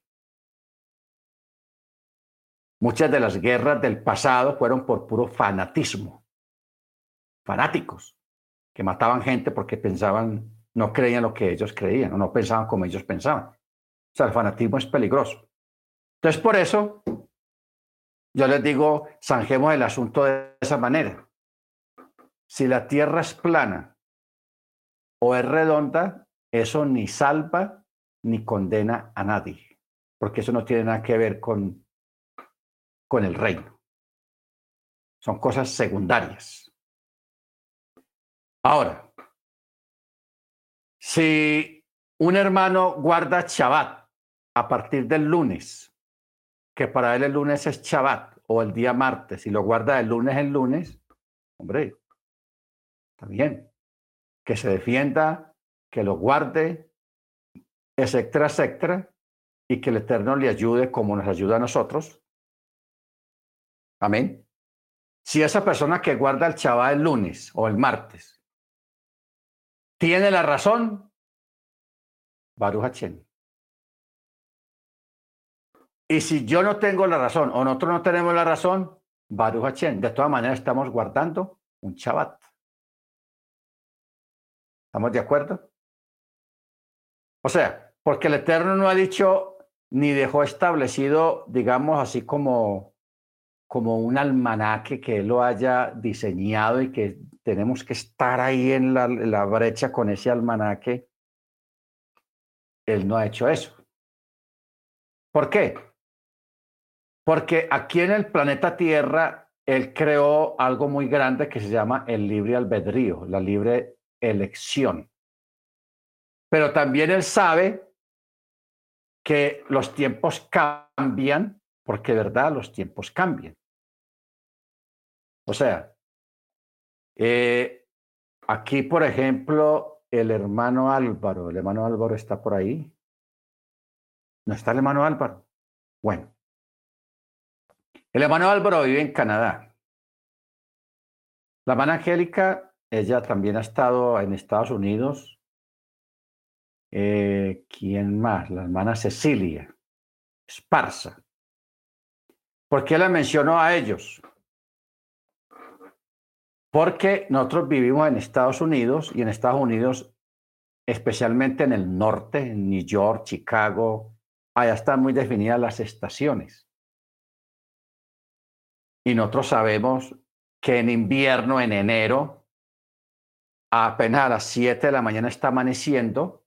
Muchas de las guerras del pasado fueron por puro fanatismo, fanáticos, que mataban gente porque pensaban, no creían lo que ellos creían o no pensaban como ellos pensaban. O sea, el fanatismo es peligroso. Entonces, por eso, yo les digo, zanjemos el asunto de esa manera. Si la tierra es plana o es redonda, eso ni salva ni condena a nadie, porque eso no tiene nada que ver con, con el reino. Son cosas secundarias. Ahora, si un hermano guarda Shabbat a partir del lunes, que para él el lunes es Shabbat o el día martes, y lo guarda el lunes en lunes, hombre, está bien que se defienda, que lo guarde, etcétera, etcétera, y que el Eterno le ayude como nos ayuda a nosotros. Amén. Si esa persona que guarda el Shabbat el lunes o el martes tiene la razón, Baruch Hachem. Y si yo no tengo la razón o nosotros no tenemos la razón, Baruch Hachem. De todas maneras estamos guardando un Shabbat. ¿Estamos de acuerdo? O sea, porque el Eterno no ha dicho ni dejó establecido, digamos así como, como un almanaque que Él lo haya diseñado y que tenemos que estar ahí en la, brecha con ese almanaque. Él no ha hecho eso. ¿Por qué? Porque aquí en el planeta Tierra, Él creó algo muy grande que se llama el libre albedrío, la libre elección. Pero también él sabe que los tiempos cambian, porque verdad los tiempos cambian. O sea, eh, aquí, por ejemplo, el hermano Álvaro, el hermano Álvaro está por ahí. ¿No está el hermano Álvaro? Bueno, el hermano Álvaro vive en Canadá. La hermana Angélica ella también ha estado en Estados Unidos. Eh, ¿Quién más? La hermana Cecilia Esparza. ¿Por qué la mencionó a ellos? Porque nosotros vivimos en Estados Unidos y en Estados Unidos, especialmente en el norte, en New York, Chicago, allá están muy definidas las estaciones. Y nosotros sabemos que en invierno, en enero, apenas a las 7 de la mañana está amaneciendo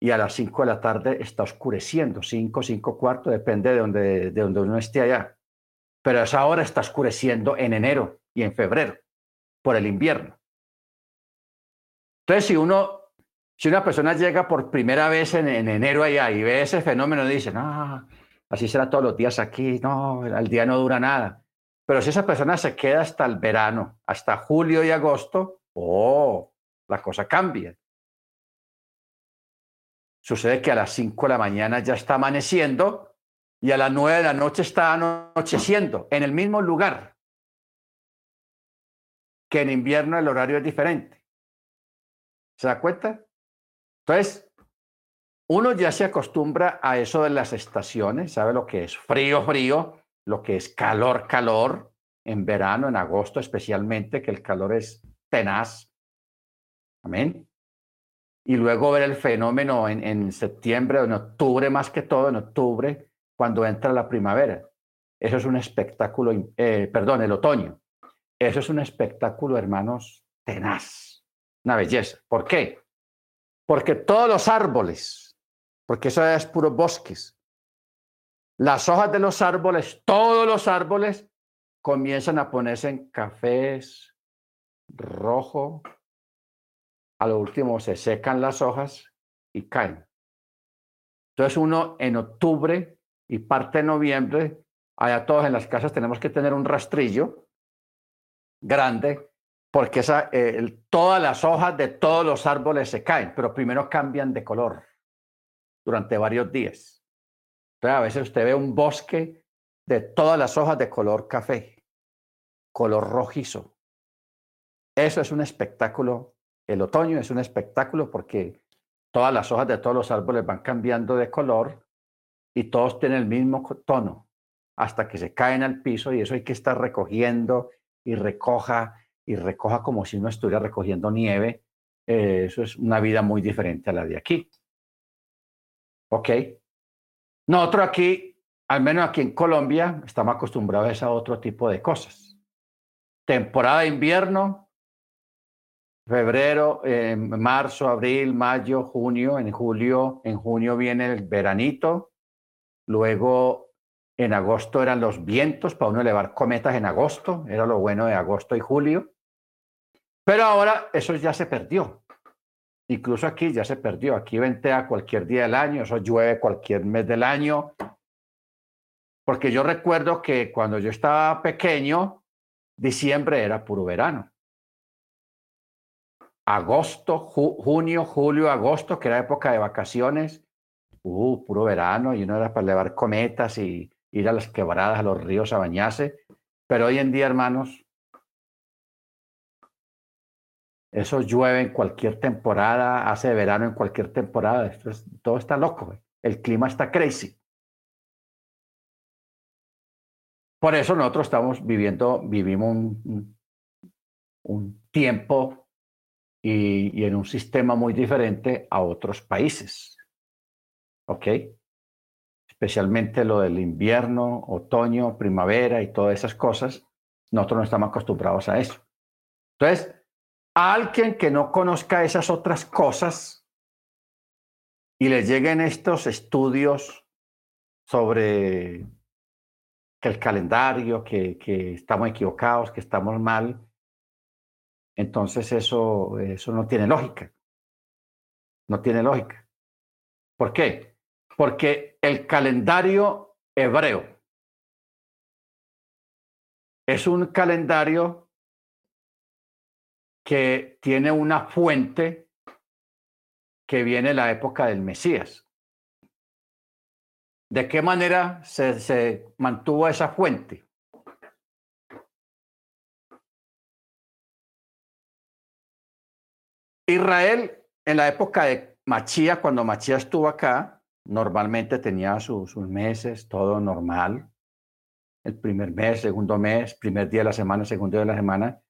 y a las 5 de la tarde está oscureciendo, 5, 5 cuartos, depende de donde, de donde uno esté allá. Pero esa hora está oscureciendo en enero y en febrero, por el invierno. Entonces, si uno, si una persona llega por primera vez en, en enero allá y ve ese fenómeno, dice, no, así será todos los días aquí, no, el día no dura nada. Pero si esa persona se queda hasta el verano, hasta julio y agosto, Oh, la cosa cambia. Sucede que a las 5 de la mañana ya está amaneciendo y a las 9 de la noche está anocheciendo en el mismo lugar. Que en invierno el horario es diferente. ¿Se da cuenta? Entonces, uno ya se acostumbra a eso de las estaciones, sabe lo que es frío, frío, lo que es calor, calor, en verano, en agosto especialmente, que el calor es tenaz. Amén. Y luego ver el fenómeno en, en septiembre en octubre, más que todo en octubre, cuando entra la primavera. Eso es un espectáculo, eh, perdón, el otoño. Eso es un espectáculo, hermanos, tenaz, una belleza. ¿Por qué? Porque todos los árboles, porque eso es puro bosques, las hojas de los árboles, todos los árboles comienzan a ponerse en cafés, rojo. A lo último se secan las hojas y caen. Entonces uno en octubre y parte de noviembre, allá todos en las casas tenemos que tener un rastrillo grande porque esa, eh, todas las hojas de todos los árboles se caen, pero primero cambian de color durante varios días. Entonces, a veces usted ve un bosque de todas las hojas de color café, color rojizo. Eso es un espectáculo. El otoño es un espectáculo porque todas las hojas de todos los árboles van cambiando de color y todos tienen el mismo tono hasta que se caen al piso y eso hay que estar recogiendo y recoja y recoja como si uno estuviera recogiendo nieve. Eh, eso es una vida muy diferente a la de aquí. ¿Ok? Nosotros aquí, al menos aquí en Colombia, estamos acostumbrados a otro tipo de cosas. Temporada de invierno, febrero, eh, marzo, abril, mayo, junio, en julio, en junio viene el veranito, luego en agosto eran los vientos para uno elevar cometas en agosto, era lo bueno de agosto y julio. Pero ahora eso ya se perdió. Incluso aquí ya se perdió. Aquí ventea cualquier día del año, eso llueve cualquier mes del año. Porque yo recuerdo que cuando yo estaba pequeño, diciembre era puro verano. Agosto, junio, julio, agosto, que era época de vacaciones, uh, puro verano, y uno era para elevar cometas y ir a las quebradas, a los ríos a bañarse. Pero hoy en día, hermanos, Eso llueve en cualquier temporada, hace verano en cualquier temporada. Esto todo está loco. El clima está crazy. Por eso nosotros estamos viviendo, vivimos un, tiempo y, en un sistema muy diferente a otros países. ¿Ok? Especialmente lo del invierno, otoño, primavera y todas esas cosas. Nosotros no estamos acostumbrados a eso. Entonces, alguien que no conozca esas otras cosas y le lleguen estos estudios sobre el calendario, que, estamos equivocados, que estamos mal, entonces eso, eso no tiene lógica. No tiene lógica. ¿Por qué? Porque el calendario hebreo es un calendario que tiene una fuente que viene la época del Mesías. ¿De qué manera se, se mantuvo esa fuente? Israel, en la época de Machía, cuando Machía estuvo acá, normalmente tenía sus, meses, todo normal. El primer mes, segundo mes, primer día de la semana, segundo día de la semana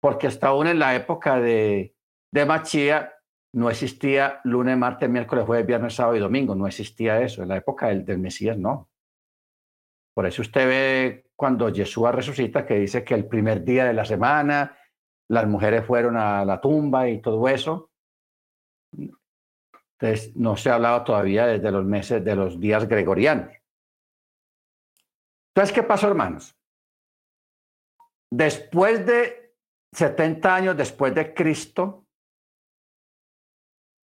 porque hasta aún en la época de, de Machía no existía lunes, martes, miércoles, jueves, viernes, sábado y domingo, no existía eso. En la época del, del Mesías no. Por eso usted ve cuando Yeshua resucita que dice que el primer día de la semana las mujeres fueron a la tumba y todo eso. Entonces no se ha hablado todavía desde los meses de los días gregorianos. Entonces, ¿qué pasó, hermanos? Después de 70 años después de Cristo,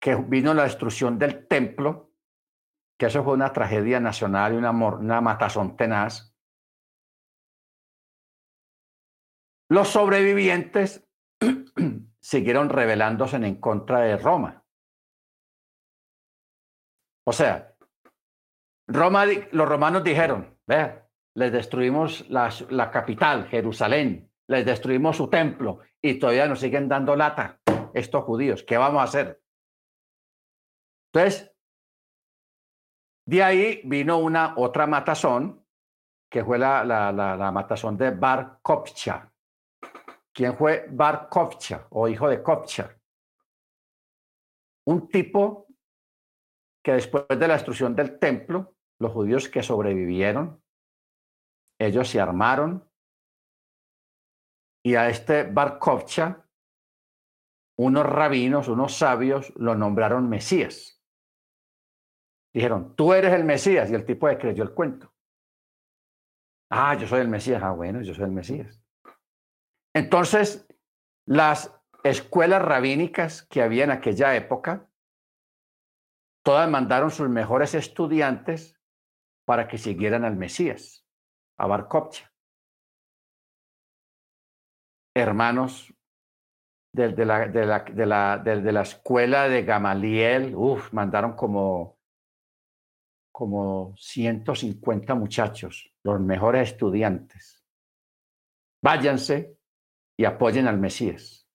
que vino la destrucción del templo, que eso fue una tragedia nacional y una, una matazón tenaz, los sobrevivientes siguieron rebelándose en contra de Roma. O sea, Roma, los romanos dijeron, vea, les destruimos la, la capital, Jerusalén, les destruimos su templo y todavía nos siguen dando lata estos judíos. ¿Qué vamos a hacer? Entonces, de ahí vino una otra matazón, que fue la, la, la, matazón de Bar Kopcha. ¿Quién fue Bar Kopcha o hijo de Kopcha? Un tipo que después de la destrucción del templo, los judíos que sobrevivieron, ellos se armaron y a este Barkovcha, unos rabinos, unos sabios, lo nombraron Mesías. Dijeron, tú eres el Mesías. Y el tipo le creyó el cuento. Ah, yo soy el Mesías. Ah, bueno, yo soy el Mesías. Entonces, las escuelas rabínicas que había en aquella época, todas mandaron sus mejores estudiantes para que siguieran al Mesías, a Bar Hermanos de, la, de, la, de, la, de, la, escuela de Gamaliel, uf, mandaron como, como 150 muchachos, los mejores estudiantes. Váyanse y apoyen al Mesías.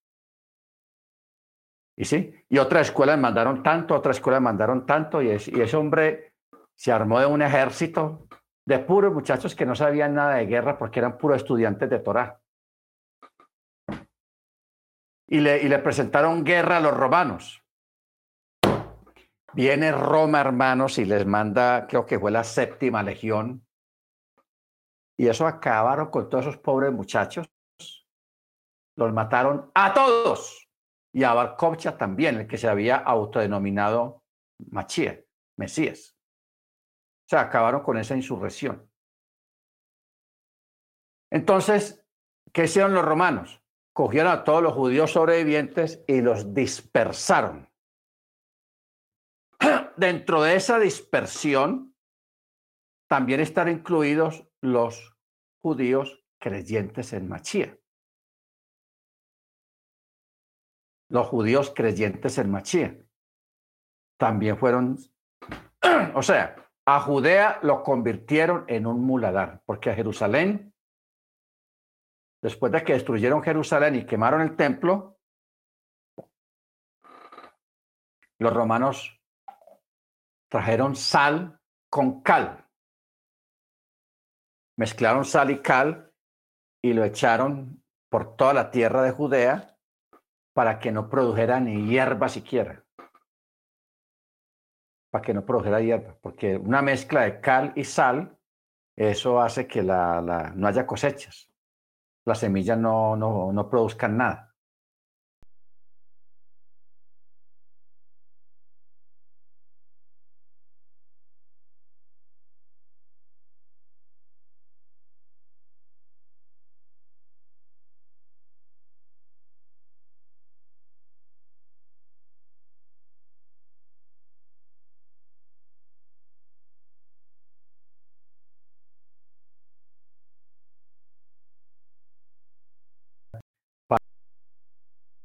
Y sí, y otras escuelas mandaron tanto, otras escuelas mandaron tanto, y, y ese hombre se armó de un ejército de puros muchachos que no sabían nada de guerra porque eran puros estudiantes de Torah y le, presentaron guerra a los romanos. Viene Roma, hermanos, y les manda, creo que fue la séptima legión. Y eso acabaron con todos esos pobres muchachos. Los mataron a todos. Y a Barkovcha también, el que se había autodenominado Machía, Mesías. O sea, acabaron con esa insurrección. Entonces, ¿qué hicieron los romanos? cogieron a todos los judíos sobrevivientes y los dispersaron. Dentro de esa dispersión también están incluidos los judíos creyentes en Machía. Los judíos creyentes en Machía también fueron, o sea, a Judea lo convirtieron en un muladar, porque a Jerusalén después de que destruyeron Jerusalén y quemaron el templo, los romanos trajeron sal con cal. Mezclaron sal y cal y lo echaron por toda la tierra de Judea para que no produjera ni hierba siquiera. Para que no produjera hierba, porque una mezcla de cal y sal, eso hace que la, no haya cosechas las semillas no, no, no produzcan nada.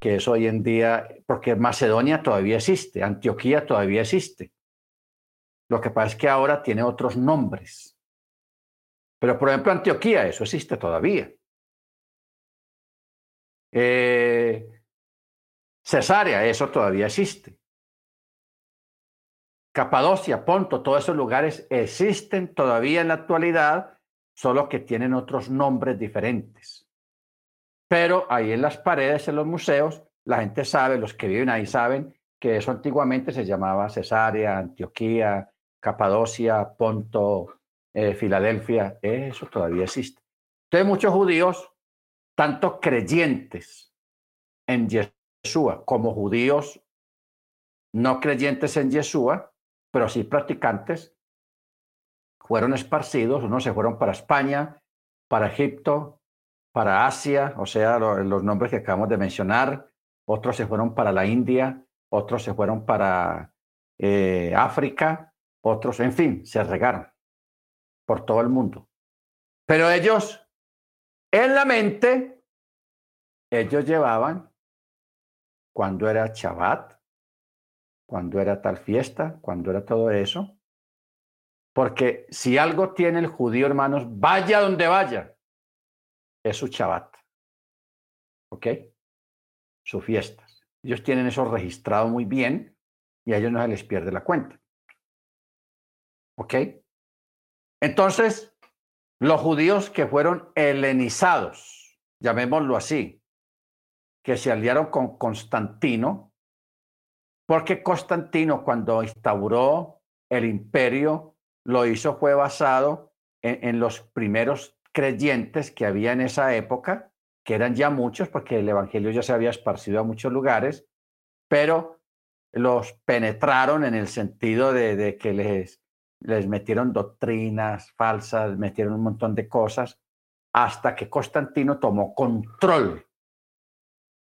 Que es hoy en día, porque Macedonia todavía existe, Antioquía todavía existe. Lo que pasa es que ahora tiene otros nombres. Pero, por ejemplo, Antioquía, eso existe todavía. Eh, Cesarea, eso todavía existe. Capadocia, Ponto, todos esos lugares existen todavía en la actualidad, solo que tienen otros nombres diferentes. Pero ahí en las paredes, en los museos, la gente sabe, los que viven ahí saben que eso antiguamente se llamaba Cesarea, Antioquía, Capadocia, Ponto, eh, Filadelfia. Eso todavía existe. Entonces muchos judíos, tanto creyentes en Yeshua como judíos no creyentes en Yeshua, pero sí practicantes, fueron esparcidos, unos se fueron para España, para Egipto, para Asia, o sea, los nombres que acabamos de mencionar, otros se fueron para la India, otros se fueron para eh, África, otros, en fin, se regaron por todo el mundo. Pero ellos, en la mente, ellos llevaban cuando era Shabbat, cuando era tal fiesta, cuando era todo eso. Porque si algo tiene el judío, hermanos, vaya donde vaya, es su Shabbat. ¿Ok? Sus fiestas. Ellos tienen eso registrado muy bien y a ellos no se les pierde la cuenta. ¿Ok? Entonces, los judíos que fueron helenizados, llamémoslo así, que se aliaron con Constantino, porque Constantino cuando instauró el imperio, lo hizo fue basado en, en los primeros creyentes que había en esa época, que eran ya muchos, porque el Evangelio ya se había esparcido a muchos lugares, pero los penetraron en el sentido de, que les, les metieron doctrinas falsas, metieron un montón de cosas, hasta que Constantino tomó control.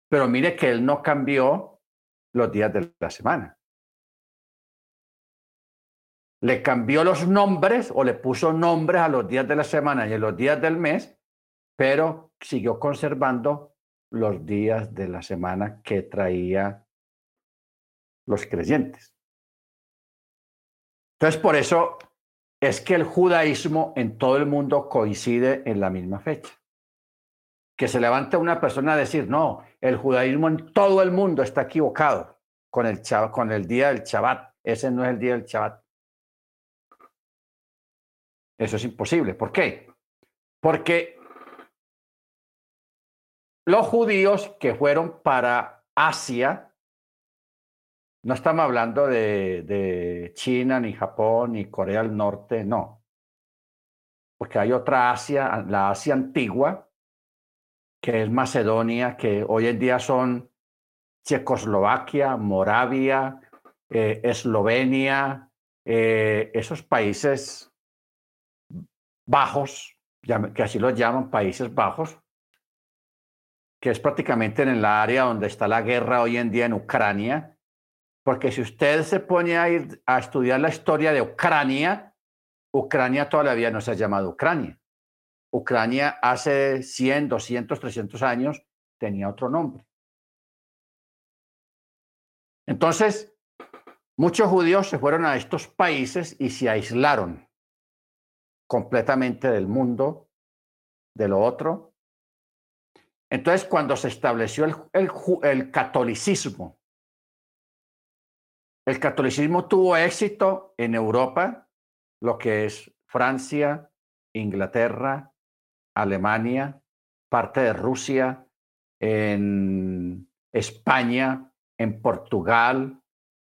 Pero mire que él no cambió los días de la semana. Le cambió los nombres o le puso nombres a los días de la semana y a los días del mes, pero siguió conservando los días de la semana que traía los creyentes. Entonces, por eso es que el judaísmo en todo el mundo coincide en la misma fecha. Que se levanta una persona a decir, no, el judaísmo en todo el mundo está equivocado con el, con el día del Shabbat. Ese no es el día del Shabbat. Eso es imposible. ¿Por qué? Porque los judíos que fueron para Asia, no estamos hablando de, China, ni Japón, ni Corea del Norte, no. Porque hay otra Asia, la Asia antigua, que es Macedonia, que hoy en día son Checoslovaquia, Moravia, eh, Eslovenia, eh, esos países bajos, que así los llaman Países Bajos, que es prácticamente en el área donde está la guerra hoy en día en Ucrania, porque si usted se pone a ir a estudiar la historia de Ucrania, Ucrania todavía no se ha llamado Ucrania. Ucrania hace 100, 200, 300 años tenía otro nombre. Entonces, muchos judíos se fueron a estos países y se aislaron completamente del mundo, de lo otro. Entonces, cuando se estableció el, el, catolicismo, el catolicismo tuvo éxito en Europa, lo que es Francia, Inglaterra, Alemania, parte de Rusia, en España, en Portugal,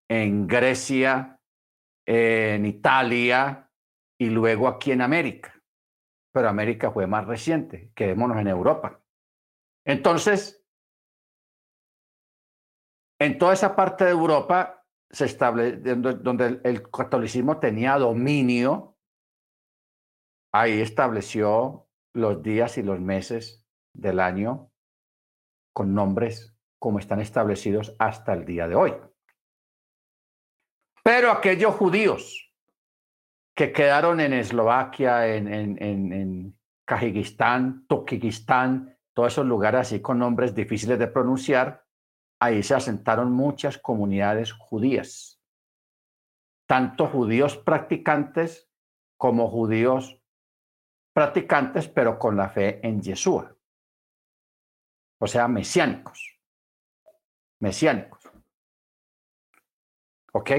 en Grecia, en Italia, y luego aquí en América. Pero América fue más reciente, quedémonos en Europa. Entonces, en toda esa parte de Europa se estableció, donde el catolicismo tenía dominio, ahí estableció los días y los meses del año con nombres como están establecidos hasta el día de hoy. Pero aquellos judíos que quedaron en Eslovaquia, en, en, en, en Kazajistán, todos esos lugares así con nombres difíciles de pronunciar, ahí se asentaron muchas comunidades judías, tanto judíos practicantes como judíos practicantes, pero con la fe en Yeshua, o sea, mesiánicos, mesiánicos. ¿Ok?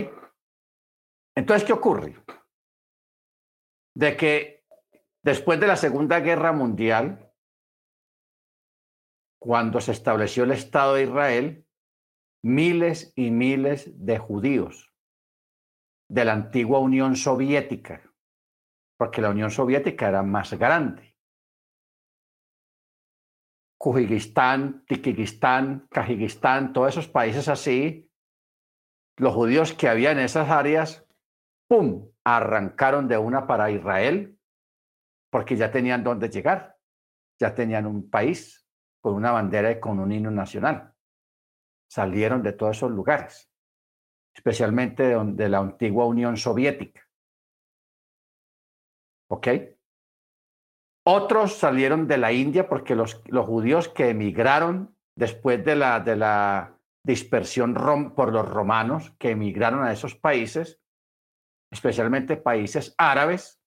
Entonces, ¿qué ocurre? De que después de la Segunda Guerra Mundial, cuando se estableció el Estado de Israel, miles y miles de judíos de la antigua Unión Soviética, porque la Unión Soviética era más grande. Kujigistán, Tikigistán, Kajigistán, todos esos países así, los judíos que había en esas áreas, ¡pum!, arrancaron de una para Israel porque ya tenían dónde llegar, ya tenían un país con una bandera y con un himno nacional. Salieron de todos esos lugares, especialmente de, la antigua Unión Soviética. ¿Ok? Otros salieron de la India porque los, judíos que emigraron después de la dispersión por los romanos, que emigraron a esos países, especialmente países árabes,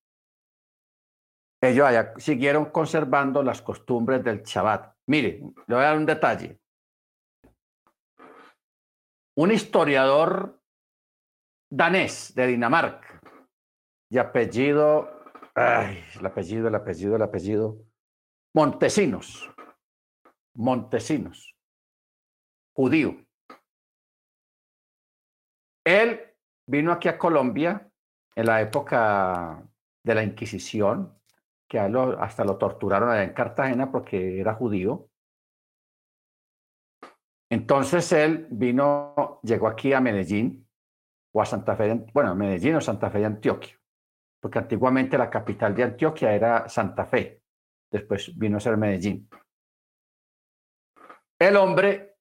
ellos allá siguieron conservando las costumbres del Shabbat. Mire, le voy a dar un detalle. Un historiador danés de Dinamarca, de apellido, el apellido, el apellido, el apellido, Montesinos, Montesinos, judío. Él vino aquí a Colombia en la época de la Inquisición, que hasta lo torturaron allá en Cartagena porque era judío. Entonces él vino, llegó aquí a Medellín o a Santa Fe, bueno, Medellín o Santa Fe de Antioquia, porque antiguamente la capital de Antioquia era Santa Fe, después vino a ser Medellín. El hombre,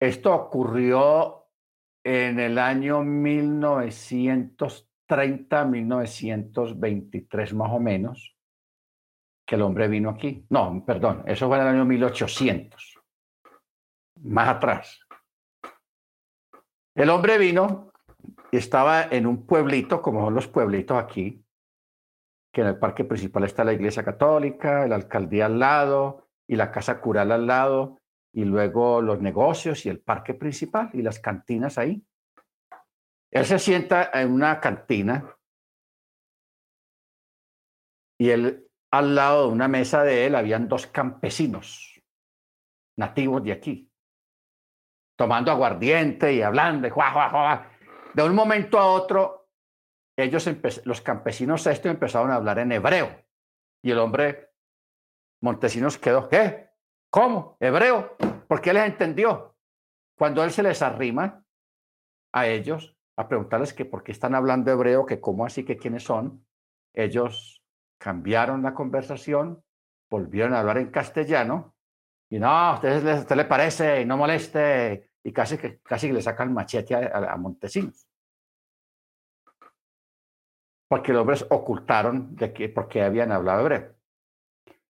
esto ocurrió en el año 1930, 1923 más o menos, que el hombre vino aquí. No, perdón, eso fue en el año 1800, más atrás. El hombre vino y estaba en un pueblito, como son los pueblitos aquí, que en el parque principal está la iglesia católica, la alcaldía al lado y la casa cural al lado, y luego los negocios y el parque principal y las cantinas ahí. Él se sienta en una cantina y él al lado de una mesa de él habían dos campesinos nativos de aquí, tomando aguardiente y hablando, De un momento a otro, ellos los campesinos estos empezaron a hablar en hebreo y el hombre Montesinos quedó, ¿qué? ¿Cómo? ¿Hebreo? ¿Por qué les entendió? Cuando él se les arrima a ellos a preguntarles que por qué están hablando hebreo, que cómo así, que quiénes son, ellos cambiaron la conversación, volvieron a hablar en castellano y no, a usted, le parece y no moleste y casi que casi le sacan machete a, a Montesinos. Porque los hombres ocultaron de que, porque habían hablado hebreo.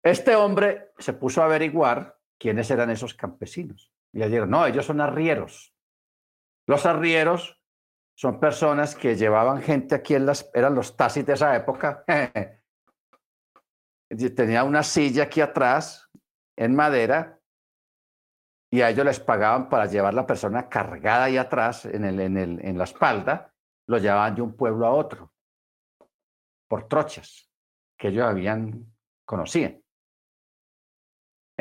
Este hombre se puso a averiguar quiénes eran esos campesinos. Y dijeron, no, ellos son arrieros. Los arrieros son personas que llevaban gente aquí en las, eran los taxis de esa época. Tenía una silla aquí atrás en madera y a ellos les pagaban para llevar la persona cargada ahí atrás en, el, en, el, en la espalda, lo llevaban de un pueblo a otro por trochas que ellos habían conocido.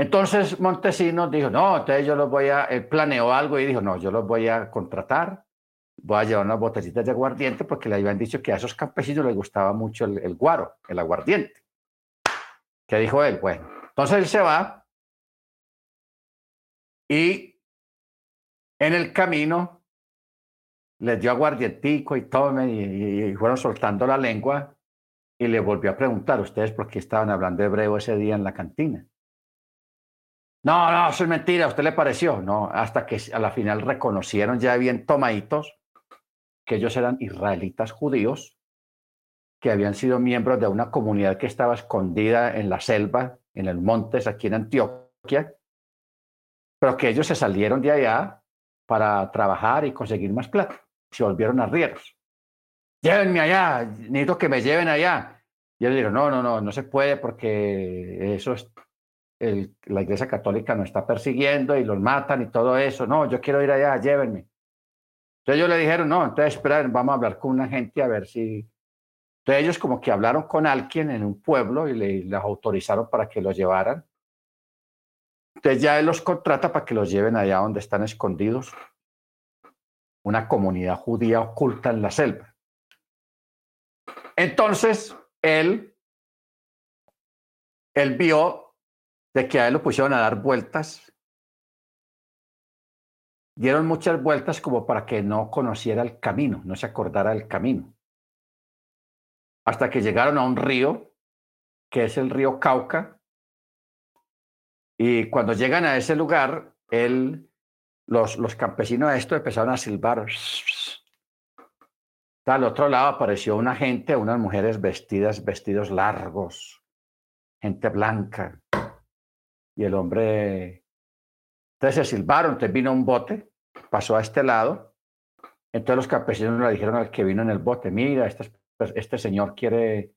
Entonces Montesinos dijo, no, entonces yo los voy a, él planeó algo y dijo, no, yo los voy a contratar, voy a llevar unas botecitas de aguardiente porque le habían dicho que a esos campesinos les gustaba mucho el, guaro, el aguardiente. ¿Qué dijo él? Bueno, entonces él se va y en el camino les dio aguardientico y todo, y, y fueron soltando la lengua y le volvió a preguntar, ¿ustedes por qué estaban hablando hebreo ese día en la cantina? No, no, eso es mentira, ¿a usted le pareció? No, hasta que a la final reconocieron ya bien tomaditos que ellos eran israelitas judíos, que habían sido miembros de una comunidad que estaba escondida en la selva, en el montes, aquí en Antioquia, pero que ellos se salieron de allá para trabajar y conseguir más plata. Se volvieron arrieros. Llévenme allá, necesito que me lleven allá. Y ellos dijeron, no, no, no, no se puede porque eso es la Iglesia Católica nos está persiguiendo y los matan y todo eso. No, yo quiero ir allá, llévenme. Entonces ellos le dijeron, no, entonces esperen, vamos a hablar con una gente a ver si... Entonces ellos como que hablaron con alguien en un pueblo y le, les autorizaron para que los llevaran. Entonces ya él los contrata para que los lleven allá donde están escondidos. Una comunidad judía oculta en la selva. Entonces él, él vio de que a él lo pusieron a dar vueltas. Dieron muchas vueltas como para que no conociera el camino, no se acordara del camino. Hasta que llegaron a un río, que es el río Cauca. Y cuando llegan a ese lugar, él, los, los campesinos de esto empezaron a silbar. Al otro lado apareció una gente, unas mujeres vestidas, vestidos largos, gente blanca, y el hombre, entonces se silbaron, entonces vino un bote, pasó a este lado, entonces los campesinos le dijeron al que vino en el bote, mira, este, este señor quiere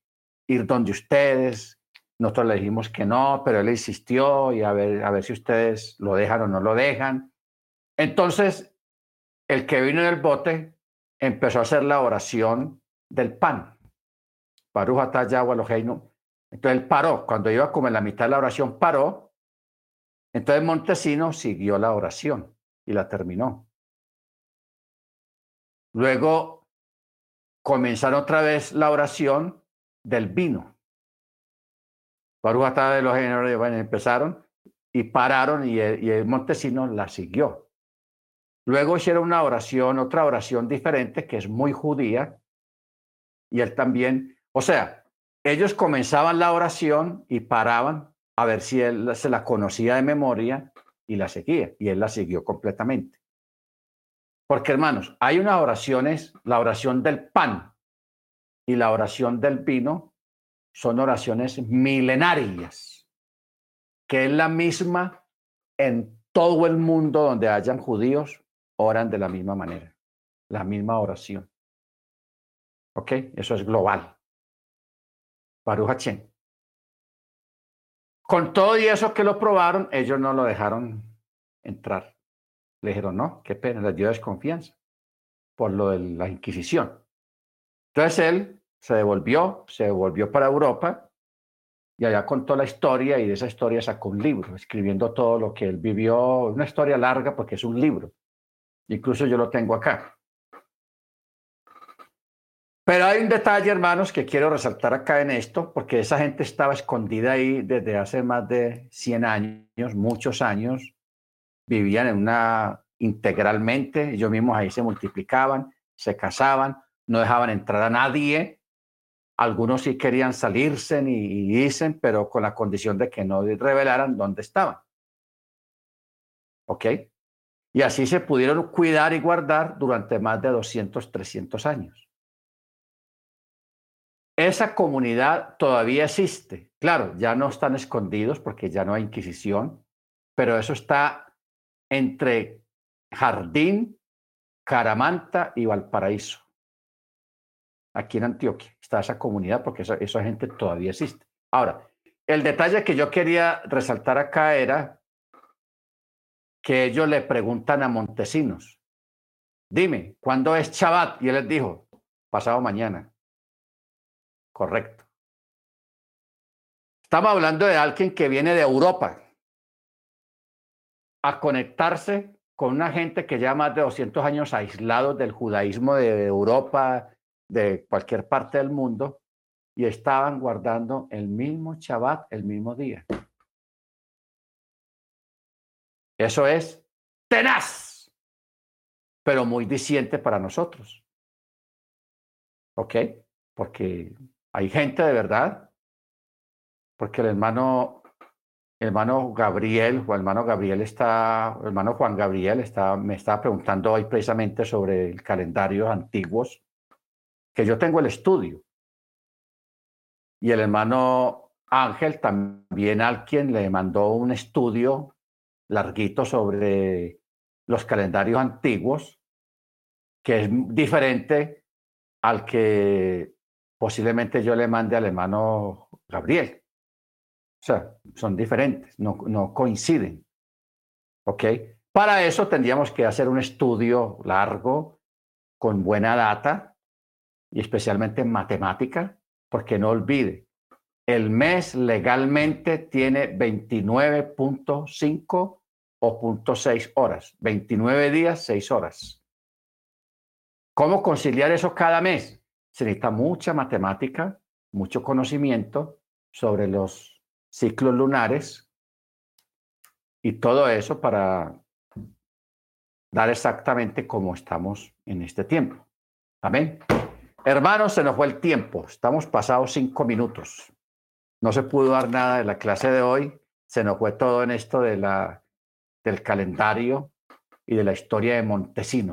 ir donde ustedes, nosotros le dijimos que no, pero él insistió y a ver, a ver si ustedes lo dejan o no lo dejan. Entonces, el que vino en el bote empezó a hacer la oración del pan. Entonces él paró, cuando iba como en la mitad de la oración, paró entonces Montesino siguió la oración y la terminó. Luego comenzaron otra vez la oración del vino. Baruch de los generales bueno, empezaron y pararon y el, y Montesino la siguió. Luego hicieron una oración, otra oración diferente que es muy judía y él también, o sea, ellos comenzaban la oración y paraban a ver si él se la conocía de memoria y la seguía, y él la siguió completamente. Porque hermanos, hay unas oraciones, la oración del pan y la oración del vino son oraciones milenarias, que es la misma en todo el mundo donde hayan judíos, oran de la misma manera, la misma oración. ¿Ok? Eso es global. Baruch Con todo y eso que lo probaron, ellos no lo dejaron entrar. Le dijeron, no, qué pena, les dio desconfianza por lo de la Inquisición. Entonces él se devolvió, se devolvió para Europa y allá contó la historia y de esa historia sacó un libro, escribiendo todo lo que él vivió, una historia larga porque es un libro. Incluso yo lo tengo acá. Pero hay un detalle, hermanos, que quiero resaltar acá en esto, porque esa gente estaba escondida ahí desde hace más de 100 años, muchos años, vivían en una integralmente, ellos mismos ahí se multiplicaban, se casaban, no dejaban entrar a nadie. Algunos sí querían salirse y, dicen, pero con la condición de que no revelaran dónde estaban. ¿Ok? Y así se pudieron cuidar y guardar durante más de 200, 300 años. Esa comunidad todavía existe. Claro, ya no están escondidos porque ya no hay Inquisición, pero eso está entre Jardín, Caramanta y Valparaíso. Aquí en Antioquia está esa comunidad porque esa, gente todavía existe. Ahora, el detalle que yo quería resaltar acá era que ellos le preguntan a Montesinos, dime, ¿cuándo es Shabbat? Y él les dijo, pasado mañana. Correcto. Estamos hablando de alguien que viene de Europa a conectarse con una gente que lleva más de 200 años aislados del judaísmo de Europa, de cualquier parte del mundo, y estaban guardando el mismo Shabbat el mismo día. Eso es tenaz, pero muy diciente para nosotros. ¿Ok? Porque hay gente de verdad, porque el hermano, el hermano Gabriel, o el hermano Gabriel está, el hermano Juan Gabriel está, me estaba preguntando hoy precisamente sobre el calendario antiguos, que yo tengo el estudio. Y el hermano Ángel también alguien le mandó un estudio larguito sobre los calendarios antiguos, que es diferente al que posiblemente yo le mande al hermano Gabriel. O sea, son diferentes, no, no coinciden. ¿Ok? Para eso tendríamos que hacer un estudio largo, con buena data, y especialmente en matemática, porque no olvide, el mes legalmente tiene 29.5 o 0.6 horas, 29 días, 6 horas. ¿Cómo conciliar eso cada mes? Se necesita mucha matemática, mucho conocimiento sobre los ciclos lunares y todo eso para dar exactamente cómo estamos en este tiempo. Amén. Hermanos, se nos fue el tiempo. Estamos pasados cinco minutos. No se pudo dar nada de la clase de hoy. Se nos fue todo en esto de la, del calendario y de la historia de Montesinos.